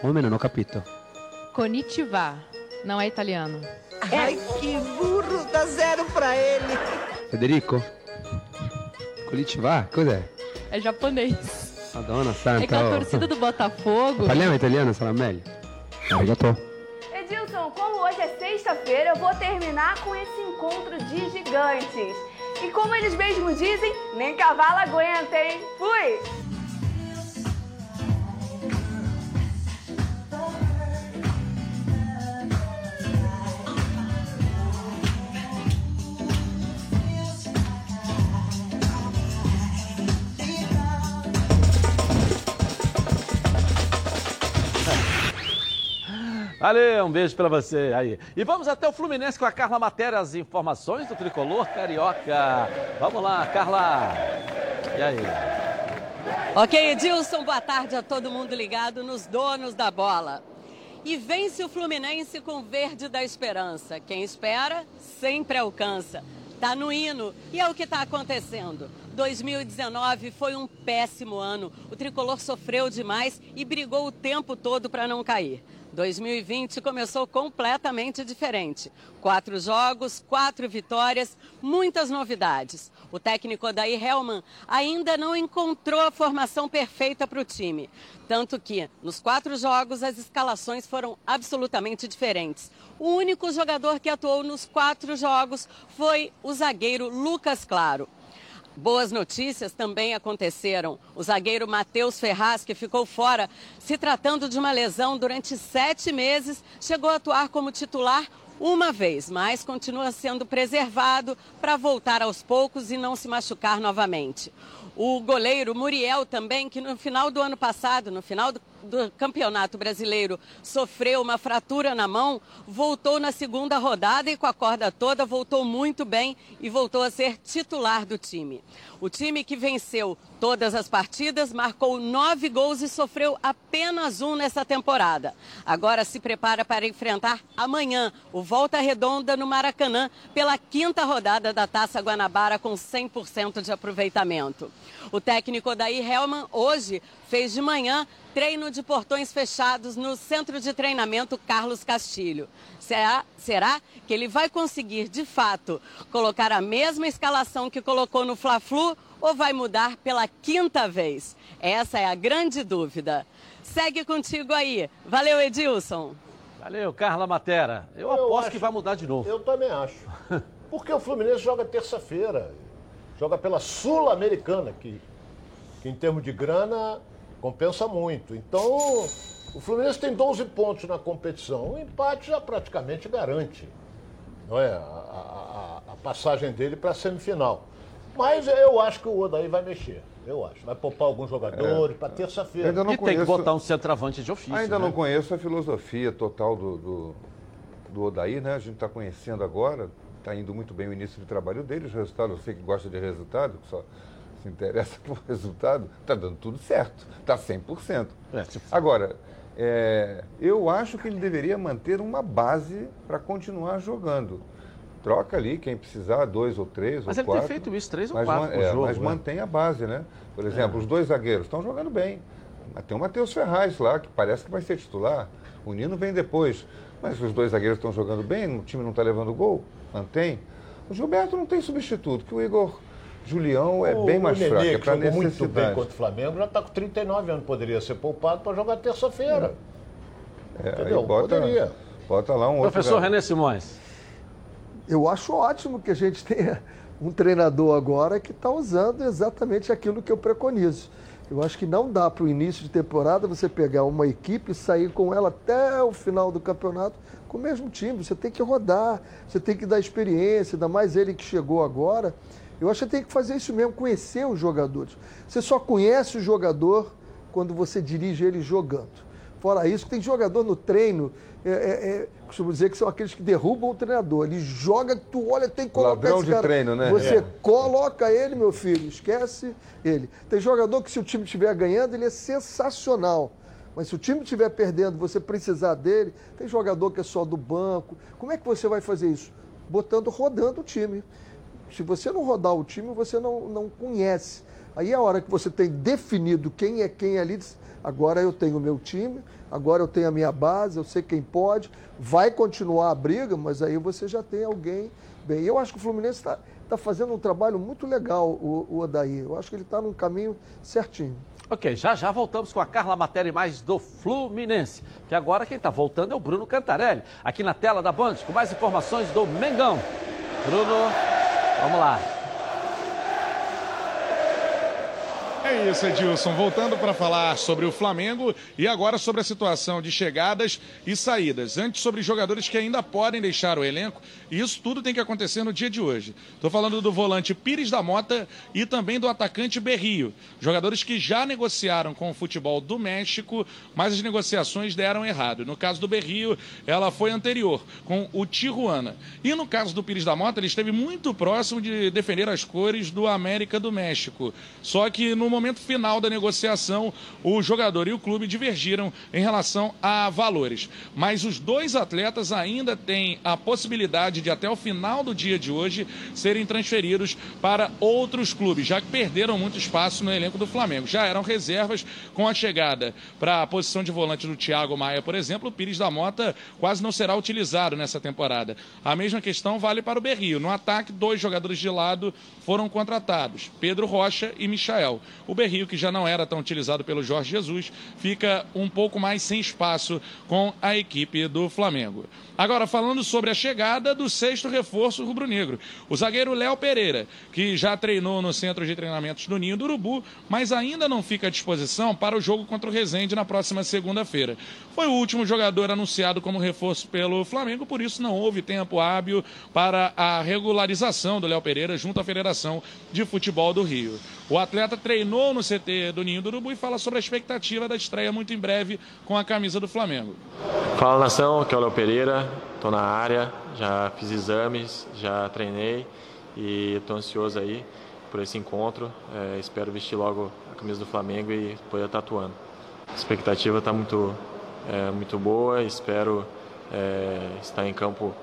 Come non ho capito. Konnichiwa. Não é italiano. Ai, que burro, dá zero pra ele. Federico? Konnichiwa? Cos'è? É japonês. Madonna santa. É que a torcida do Botafogo. Parliamo italiano, sarà meglio. Arigato. Edilson, como hoje é sexta-feira, eu vou terminar com esse encontro de gigantes. E como eles mesmos dizem, nem cavalo aguenta, hein? Fui! Valeu, um beijo pra você aí. E vamos até o Fluminense com a Carla Matéria, as informações do tricolor carioca. Vamos lá, Carla. E aí? Ok, Edilson, boa tarde a todo mundo ligado nos donos da bola. E vence o Fluminense com verde da esperança. Quem espera, sempre alcança. Tá no hino e é o que está acontecendo. 2019 foi um péssimo ano. O tricolor sofreu demais e brigou o tempo todo para não cair. 2020 começou completamente diferente. Quatro jogos, quatro vitórias, muitas novidades. O técnico Odair Hellman ainda não encontrou a formação perfeita para o time. Tanto que, nos quatro jogos, as escalações foram absolutamente diferentes. O único jogador que atuou nos quatro jogos foi o zagueiro Lucas Claro. Boas notícias também aconteceram. O zagueiro Matheus Ferraz, que ficou fora, se tratando de uma lesão durante sete meses, chegou a atuar como titular uma vez, mas continua sendo preservado para voltar aos poucos e não se machucar novamente. O goleiro Muriel também, que no final do ano passado, no final do, do, Campeonato Brasileiro, sofreu uma fratura na mão, voltou na segunda rodada e com a corda toda voltou muito bem e voltou a ser titular do time. O time que venceu todas as partidas marcou nove gols e sofreu apenas um nessa temporada. Agora se prepara para enfrentar amanhã o Volta Redonda no Maracanã pela quinta rodada da Taça Guanabara com 100% de aproveitamento. O técnico Odair Hellman hoje fez de manhã treino de portões fechados no centro de treinamento Carlos Castilho. Será, será que ele vai conseguir, de fato, colocar a mesma escalação que colocou no Fla-Flu ou vai mudar pela quinta vez? Essa é a grande dúvida. Segue contigo aí. Valeu, Edilson. Valeu, Carla Matera. Eu, eu aposto acho, que vai mudar de novo. Eu também acho. Porque o Fluminense joga terça-feira. Joga pela Sul-Americana, que, que em termos de grana compensa muito. Então, o Fluminense tem 12 pontos na competição. O empate já praticamente garante não é, a, a, a passagem dele para a semifinal. Mas eu acho que o Odaí vai mexer. Eu acho. Vai poupar alguns jogadores é. para terça-feira. E conheço... tem que botar um centroavante de ofício. Ainda né? não conheço a filosofia total do, do, do Odaí, né? A gente está conhecendo agora está indo muito bem o início de trabalho dele, os resultados, eu sei que gosta de resultado, que só se interessa <laughs> por resultado, está dando tudo certo, está 100%. É, tipo... Agora, é, eu acho que ele deveria manter uma base para continuar jogando. Troca ali quem precisar, dois ou três mas ou quatro. Mas ele tem feito isso, três ou quatro é, jogo, Mas né? mantém a base, né? Por exemplo, é. os dois zagueiros estão jogando bem. Tem o Matheus Ferraz lá, que parece que vai ser titular. O Nino vem depois. Mas os dois zagueiros estão jogando bem, o time não está levando gol mantém. O Gilberto não tem substituto, que o Igor Julião é o, bem mais fraco. É para necessidade. muito bem contra o Flamengo, já está com 39 anos, poderia ser poupado para jogar terça-feira. É, Entendeu? Bota, poderia. Bota lá um Professor outro René Simões. Eu acho ótimo que a gente tenha <laughs> um treinador agora que está usando exatamente aquilo que eu preconizo. Eu acho que não dá para o início de temporada você pegar uma equipe e sair com ela até o final do campeonato com o mesmo time. Você tem que rodar, você tem que dar experiência, ainda mais ele que chegou agora. Eu acho que tem que fazer isso mesmo, conhecer os jogadores. Você só conhece o jogador quando você dirige ele jogando. Fora isso, tem jogador no treino, é, é, é, costumo dizer que são aqueles que derrubam o treinador. Ele joga, tu olha, tem que colocar Ladrão esse cara. de treino, né? Você é. coloca ele, meu filho, esquece ele. Tem jogador que se o time estiver ganhando, ele é sensacional. Mas se o time estiver perdendo, você precisar dele, tem jogador que é só do banco. Como é que você vai fazer isso? Botando, rodando o time. Se você não rodar o time, você não, não conhece. Aí a hora que você tem definido quem é quem ali, agora eu tenho o meu time, agora eu tenho a minha base, eu sei quem pode, vai continuar a briga, mas aí você já tem alguém bem. Eu acho que o Fluminense está tá fazendo um trabalho muito legal, o, o Odaí. Eu acho que ele está num caminho certinho. Ok, já já voltamos com a Carla Matéria mais do Fluminense. Que agora quem está voltando é o Bruno Cantarelli, aqui na tela da Band, com mais informações do Mengão. Bruno, vamos lá. É isso, Edilson. Voltando para falar sobre o Flamengo e agora sobre a situação de chegadas e saídas. Antes, sobre jogadores que ainda podem deixar o elenco. E isso tudo tem que acontecer no dia de hoje. Estou falando do volante Pires da Mota e também do atacante Berrio. Jogadores que já negociaram com o futebol do México, mas as negociações deram errado. No caso do Berrio, ela foi anterior, com o Tijuana. E no caso do Pires da Mota, ele esteve muito próximo de defender as cores do América do México. Só que no momento final da negociação, o jogador e o clube divergiram em relação a valores. Mas os dois atletas ainda têm a possibilidade de, até o final do dia de hoje, serem transferidos para outros clubes, já que perderam muito espaço no elenco do Flamengo. Já eram reservas com a chegada para a posição de volante do Thiago Maia, por exemplo, o Pires da Mota quase não será utilizado nessa temporada. A mesma questão vale para o Berrio. No ataque, dois jogadores de lado foram contratados, Pedro Rocha e Michael. O Berrio, que já não era tão utilizado pelo Jorge Jesus, fica um pouco mais sem espaço com a equipe do Flamengo. Agora, falando sobre a chegada do sexto reforço rubro-negro, o zagueiro Léo Pereira, que já treinou no centro de treinamentos do Ninho do Urubu, mas ainda não fica à disposição para o jogo contra o Resende na próxima segunda-feira. Foi o último jogador anunciado como reforço pelo Flamengo, por isso não houve tempo hábil para a regularização do Léo Pereira junto à Federação de Futebol do Rio. O atleta treinou no CT do Ninho do Urubu e fala sobre a expectativa da estreia muito em breve com a camisa do Flamengo. Fala nação, aqui é o Léo Pereira, estou na área, já fiz exames, já treinei e estou ansioso aí por esse encontro. É, espero vestir logo a camisa do Flamengo e poder estar atuando. A expectativa está muito, é, muito boa, espero é, estar em campo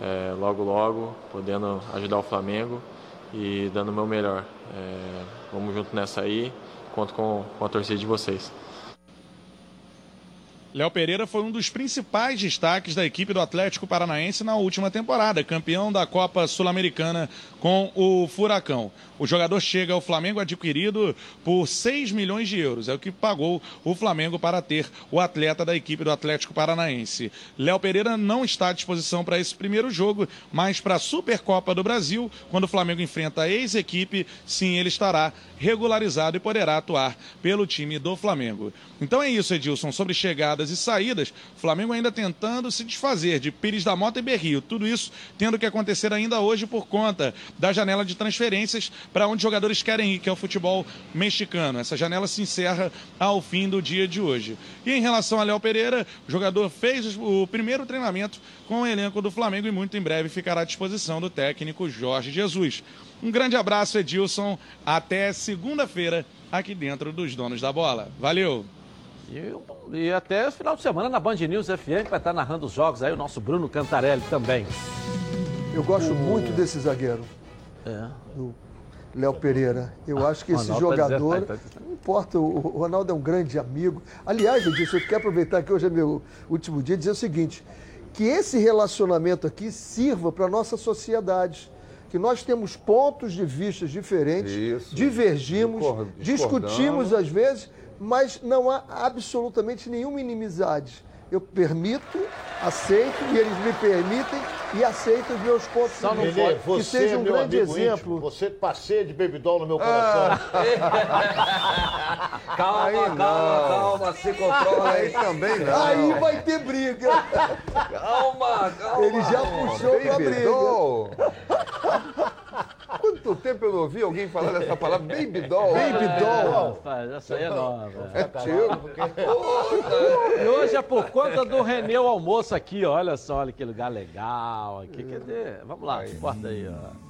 é, logo logo, podendo ajudar o Flamengo e dando o meu melhor. É, vamos junto nessa aí, conto com, com a torcida de vocês. Léo Pereira foi um dos principais destaques da equipe do Atlético Paranaense na última temporada, campeão da Copa Sul-Americana com o Furacão. O jogador chega ao Flamengo adquirido por 6 milhões de euros, é o que pagou o Flamengo para ter o atleta da equipe do Atlético Paranaense. Léo Pereira não está à disposição para esse primeiro jogo, mas para a Supercopa do Brasil, quando o Flamengo enfrenta a ex-equipe, sim, ele estará regularizado e poderá atuar pelo time do Flamengo. Então é isso, Edilson, sobre chegadas e saídas. Flamengo ainda tentando se desfazer de Pires da Mota e Berrio. Tudo isso tendo que acontecer ainda hoje por conta da janela de transferências para onde jogadores querem ir, que é o futebol mexicano. Essa janela se encerra ao fim do dia de hoje. E em relação a Léo Pereira, o jogador fez o primeiro treinamento com o elenco do Flamengo e muito em breve ficará à disposição do técnico Jorge Jesus. Um grande abraço, Edilson. Até segunda-feira aqui dentro dos Donos da Bola. Valeu! E, e até o final de semana na Band News FM, que vai estar narrando os jogos aí, o nosso Bruno Cantarelli também. Eu gosto muito desse zagueiro. É. Do Léo Pereira. Eu acho que esse Ronaldo tá jogador. dizendo- tá- tá- Não importa, o o Ronaldo é um grande amigo. Aliás, Edilson, eu quero aproveitar que hoje é meu último dia e dizer o seguinte: que esse relacionamento aqui sirva para a nossa sociedade. Que nós temos pontos de vista diferentes, Isso. divergimos, discutimos às vezes, mas não há absolutamente nenhuma inimizade. Eu permito, aceito e eles me permitem e aceitam os meus pontos de Lelê, vista. Que você seja é um grande exemplo. íntimo. Você passeia de bebidol no meu coração. <laughs> Calma, Aí calma, não. calma, se controla Aí aí. também não. Aí vai ter briga. <laughs> Calma, calma. Ele já puxou pra briga. Quanto tempo eu não ouvi alguém falar dessa palavra baby doll? Baby doll. Rapaz, essa aí é nova. É tio. E hoje é por conta do Renê o almoço aqui, olha só, olha que lugar legal aqui. Cadê? Vamos lá, corta aí, ó.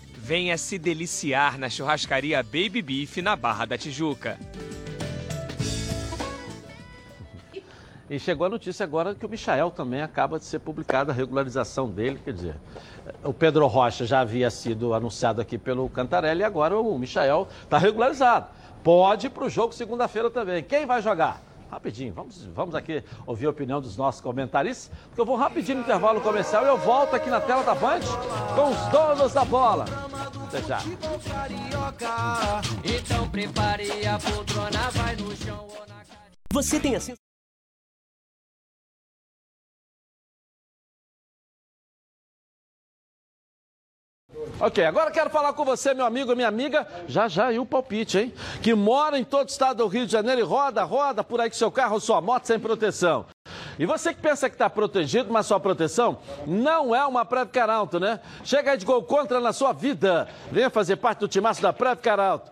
Venha se deliciar na churrascaria Baby Beef na Barra da Tijuca. E chegou a notícia agora que o Michael também acaba de ser publicada a regularização dele, quer dizer, o Pedro Rocha já havia sido anunciado aqui pelo Cantarelli e agora o Michael está regularizado. Pode ir para o jogo segunda-feira também. Quem vai jogar? Rapidinho, vamos, vamos aqui ouvir a opinião dos nossos comentaristas, porque eu vou rapidinho no intervalo comercial e eu volto aqui na tela da Band com os donos da bola. Até já. Então prepare a poltrona, vai no chão ou na Você tem a sensação. Ok, agora quero falar com você, meu amigo, minha amiga, já já e o palpite, hein? Que mora em todo o estado do Rio de Janeiro e roda, roda por aí com seu carro ou sua moto sem proteção. E você que pensa que está protegido, mas sua proteção não é uma Preve Caralto, né? Chega aí de gol contra na sua vida. Venha fazer parte do timaço da Preve Caralto.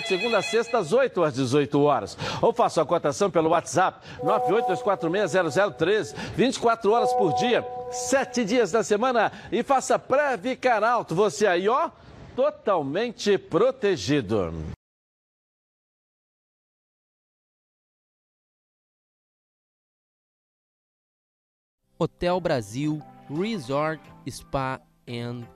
de segunda a sexta, às 8 às 18 horas. Ou faça a cotação pelo WhatsApp 982460013, 24 horas por dia, 7 dias da semana e faça Preve Caralto. Você aí, ó, totalmente protegido. Hotel Brasil Resort Spa and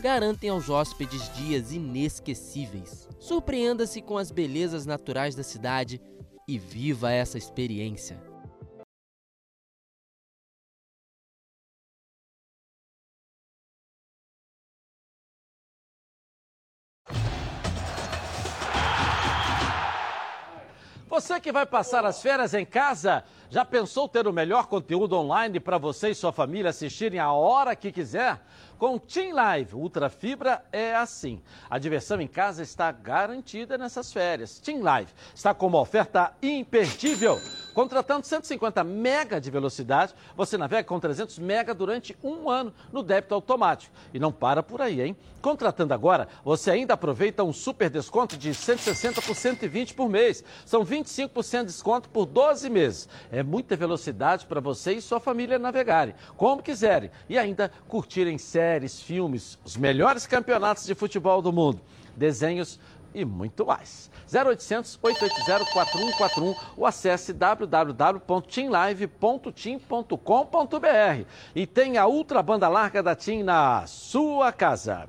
garantem aos hóspedes dias inesquecíveis. Surpreenda-se com as belezas naturais da cidade e viva essa experiência. Você que vai passar as férias em casa, já pensou ter o melhor conteúdo online para você e sua família assistirem a hora que quiser? Com Team Live Ultra Fibra é assim. A diversão em casa está garantida nessas férias. Team Live está com uma oferta imperdível. Contratando 150 mega de velocidade, você navega com 300 mega durante um ano no débito automático. E não para por aí, hein? Contratando agora, você ainda aproveita um super desconto de 160 por 120 por mês. São 25% de desconto por 12 meses. É muita velocidade para você e sua família navegarem, como quiserem. E ainda curtirem séries, filmes, os melhores campeonatos de futebol do mundo, desenhos e muito mais. 0800 880 4141 ou acesse www.teamlive.team.com.br e tenha a ultra banda larga da Team na sua casa.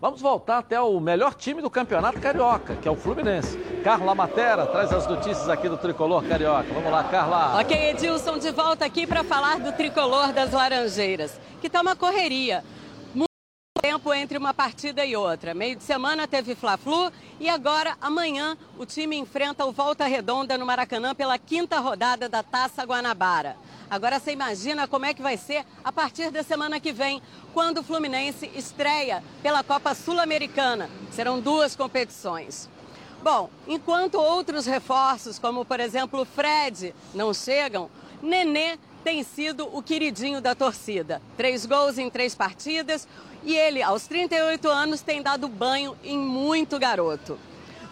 Vamos voltar até o melhor time do Campeonato Carioca, que é o Fluminense. Carla Matera traz as notícias aqui do Tricolor Carioca. Vamos lá, Carla. Ok, Edilson, de volta aqui para falar do Tricolor das Laranjeiras, que está uma correria tempo entre uma partida e outra. Meio de semana teve Fla-Flu e agora, amanhã, o time enfrenta o Volta Redonda no Maracanã pela quinta rodada da Taça Guanabara. Agora você imagina como é que vai ser a partir da semana que vem, quando o Fluminense estreia pela Copa Sul-Americana. Serão duas competições. Bom, enquanto outros reforços, como por exemplo o Fred, não chegam, Nenê tem sido o queridinho da torcida. Três gols em três partidas, e ele, aos 38 anos, tem dado banho em muito garoto.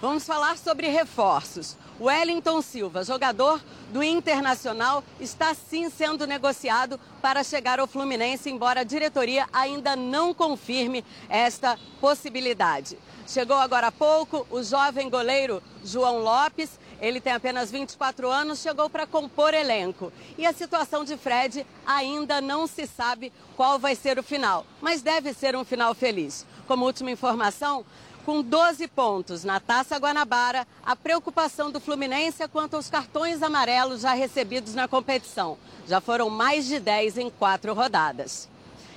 Vamos falar sobre reforços. Wellington Silva, jogador do Internacional, está sim sendo negociado para chegar ao Fluminense, embora a diretoria ainda não confirme esta possibilidade. Chegou agora há pouco o jovem goleiro João Lopes, ele tem apenas 24 anos, chegou para compor elenco. E a situação de Fred ainda não se sabe qual vai ser o final, mas deve ser um final feliz. Como última informação, com 12 pontos na Taça Guanabara, a preocupação do Fluminense é quanto aos cartões amarelos já recebidos na competição. Já foram mais de 10 em quatro rodadas.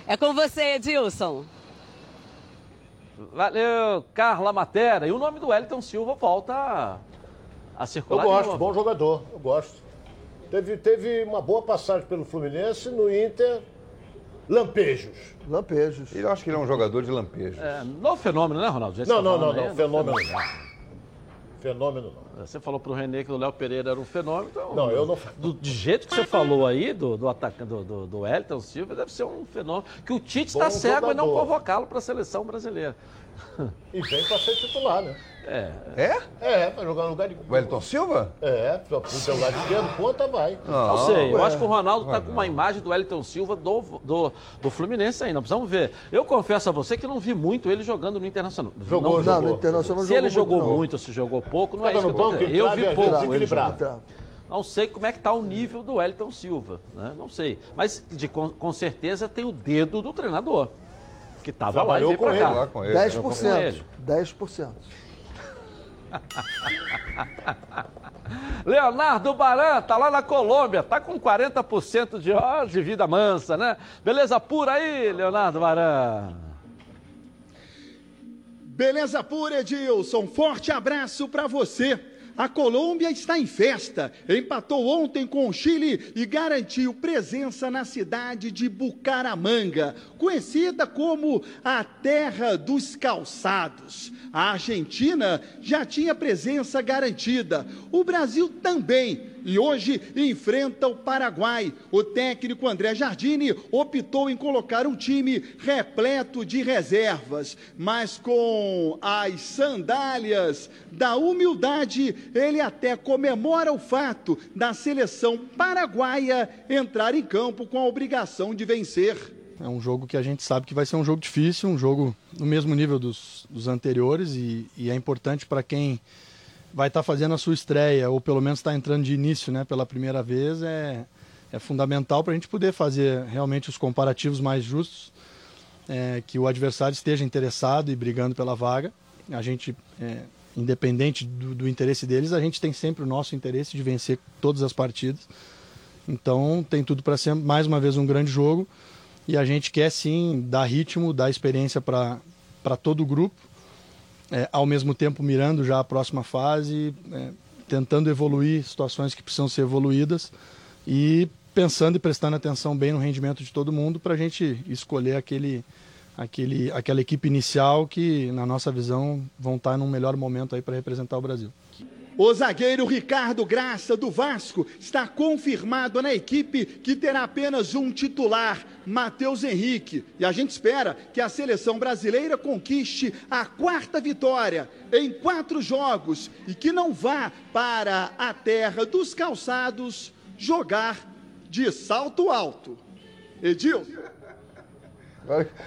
É com você, Edilson. Valeu, Carla Matera. E o nome do Wellington Silva volta a circular. Eu gosto, bom jogador, eu gosto. Teve, teve uma boa passagem pelo Fluminense, no Inter, lampejos. Lampejos. Eu acho que ele é um jogador de lampejos. É, não fenômeno, né, Ronaldo? Não, está não, não, não, fenômeno fenômeno. não. Fenômeno não. Você falou pro Renê que o Léo Pereira era um fenômeno. Então, Não, eu não- Do, de jeito que você falou aí, do, do atacante do, do, do Wellington Silva, deve ser um fenômeno. Que o Tite está cego e não convocá-lo para a seleção brasileira. E vem para ser titular, né? É. É? É, vai jogar no lugar de. O Wellington Silva? É, pro seu lugar esquerdo, ponta vai. Não sei, eu acho que o Ronaldo está com uma imagem do Wellington Silva do, do, do Fluminense ainda. Precisamos ver. Eu confesso a você que não vi muito ele jogando no Internacional. Jogou, não, jogou. no Internacional Se jogou ele jogou muito, não. muito ou se jogou pouco, não é isso eu banco. Eu entrava e vi pouco ele. Não sei como é que está o nível do Wellington Silva, né? não sei. Mas de, com, com certeza tem o dedo do treinador, que estava lá e veio com ele, lá com ele. 10%. 10%. <laughs> Leonardo Baran tá lá na Colômbia, tá com 40% de, ó, de vida mansa, né? Beleza pura aí, Leonardo Baran. Beleza pura, Edilson. Forte abraço para você. A Colômbia está em festa. Empatou ontem com o Chile e garantiu presença na cidade de Bucaramanga, conhecida como a terra dos calçados. A Argentina já tinha presença garantida. O Brasil também. E hoje enfrenta o Paraguai. O técnico André Jardine optou em colocar um time repleto de reservas, mas com as sandálias da humildade, ele até comemora o fato da seleção paraguaia entrar em campo com a obrigação de vencer. É um jogo que a gente sabe que vai ser um jogo difícil, um jogo no mesmo nível dos, dos anteriores e, e é importante para quem vai estar fazendo a sua estreia ou pelo menos está entrando de início, né, pela primeira vez, é, é fundamental para a gente poder fazer realmente os comparativos mais justos, é, que o adversário esteja interessado e brigando pela vaga. A gente, é, independente do, do interesse deles, a gente tem sempre o nosso interesse de vencer todas as partidas. Então tem tudo para ser mais uma vez um grande jogo e a gente quer sim dar ritmo, dar experiência para todo o grupo, é, ao mesmo tempo mirando já a próxima fase, é, tentando evoluir situações que precisam ser evoluídas e pensando e prestando atenção bem no rendimento de todo mundo para a gente escolher aquele, aquele, aquela equipe inicial que, na nossa visão, vão estar num melhor momento aí para representar o Brasil. O zagueiro Ricardo Graça, do Vasco, está confirmado na equipe que terá apenas um titular, Matheus Henrique. E a gente espera que a seleção brasileira conquiste a quarta vitória em quatro jogos e que não vá para a terra dos calçados jogar de salto alto. Edilson.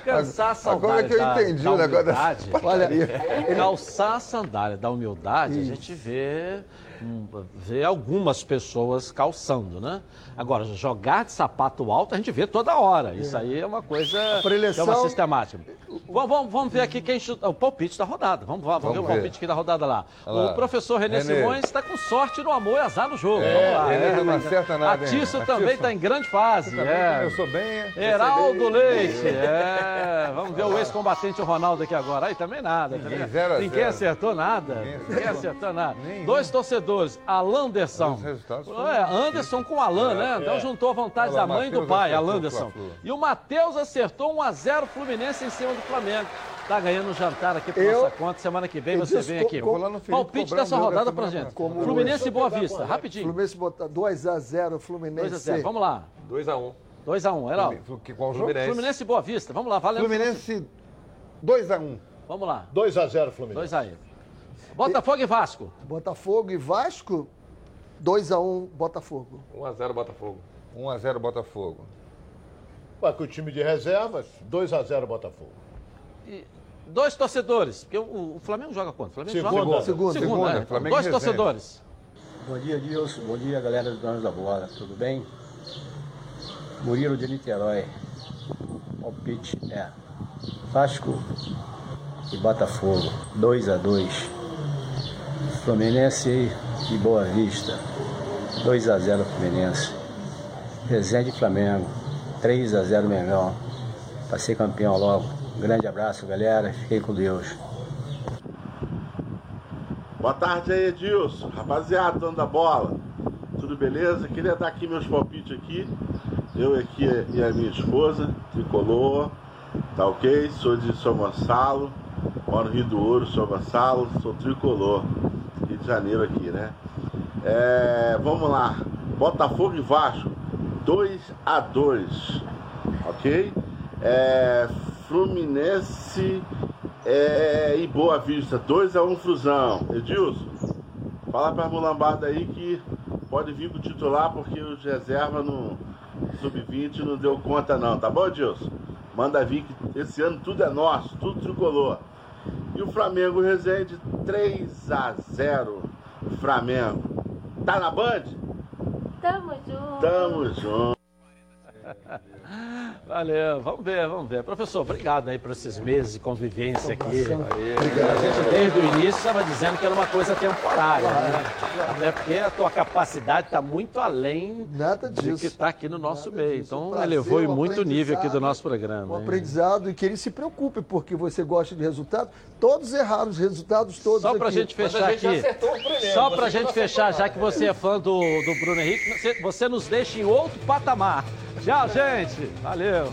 Cansar a sandália Agora que eu da- entendi da o negócio dessa humildade. porcaria. calçar a sandália da humildade, a gente vê, vê algumas pessoas calçando, né? Agora, jogar de sapato alto a gente vê toda hora. Isso aí é uma coisa que é preleção- uma sistemática. Vamos, vamos- ver aqui quem chuta, o palpite da rodada. Vamos, vamos, Vamos ver o ver. palpite aqui da rodada lá. O professor Renê, Renê. Simões está com sorte no amor e azar no jogo. É, vamos lá. Que não acerta nada, A hein? Tício A também está em grande fase. É. começou bem, hein? Heraldo. Leite, é. Vamos ver o ex-combatente Ronaldo aqui agora. Aí também nada. Ninguém, também. zero a Ninguém zero. acertou nada. Ninguém acertou nada. Dois torcedores, Alanderson. Os resultados foram É, Anderson com Alan, É, né? Então é. juntou a vontade lá, da mãe e do pai, o Alanderson. E o Matheus acertou 1x0 Fluminense em cima do Flamengo. Tá ganhando um jantar aqui por Eu- nossa conta. Semana que vem você vem aqui. co- vou lá no Felipe Palpite dessa rodada da pra gente. Como Fluminense e Boa. Vista, rapidinho. Fluminense botar 2x0 Fluminense. 2x0, vamos lá. 2x1. 2x1, Heraldo. Que- Qual jogo? Fluminense. Fluminense e Boa Vista, vamos lá, valendo. Fluminense 2x1. Vamos lá. 2x0 Fluminense. 2 aí. Botafogo e Vasco. Botafogo e Vasco, 2x1 Botafogo. 1x0 Botafogo. 1x0 Botafogo. Vai com o time de reservas, 2x0 Botafogo. E dois torcedores, porque o, o Flamengo joga quanto? O Flamengo Segunda. joga Segunda. Segunda, Segunda, né? Flamengo Dois torcedores. Bom dia, Dilson. Bom dia, galera dos donos da bola. Tudo bem? Murilo de Niterói. Palpite é Vasco e Botafogo. 2 a 2 Fluminense e Boa Vista. 2 a 0 Fluminense. Resende Flamengo. 3 a 0 Mengão. Pra ser campeão logo. Grande abraço, galera. Fiquem com Deus. Boa tarde aí, Edilson. Rapaziada, dono da bola. Tudo beleza? Queria dar aqui meus palpites aqui. Eu aqui e a minha esposa, tricolor, tá ok? Sou de São Gonçalo, moro no Rio do Ouro, São Gonçalo, sou tricolor. Rio de Janeiro aqui, né? É, vamos lá. Botafogo e Vasco, 2 a 2 ok? É, Fluminense é, e Boa Vista, 2x1 um, Fusão. Edilson, fala pra Mulambarda aí que pode vir com o titular porque os reserva no sub-20 não deu conta não, tá bom, Edilson? Manda vir que esse ano tudo é nosso, tudo tricolor. E o Flamengo Resende 3 a 0 Flamengo. Tá na Band? Tamo junto. Tamo junto. <laughs> Valeu, vamos ver, vamos ver. Professor, obrigado aí por esses meses de convivência aqui. Obrigado. A gente desde o início estava dizendo que era uma coisa temporária, né? Até porque a tua capacidade está muito além Nada disso. que está aqui no nosso meio. Então prazer, elevou um muito o nível aqui do nosso programa. Um hein? aprendizado e que ele se preocupe, porque você gosta de resultado. Todos erraram os resultados todos Só pra aqui. gente fechar aqui. Só pra gente fechar, já que você é fã do, do Bruno Henrique, você, você nos deixa em outro patamar. Tchau, gente. Valeu.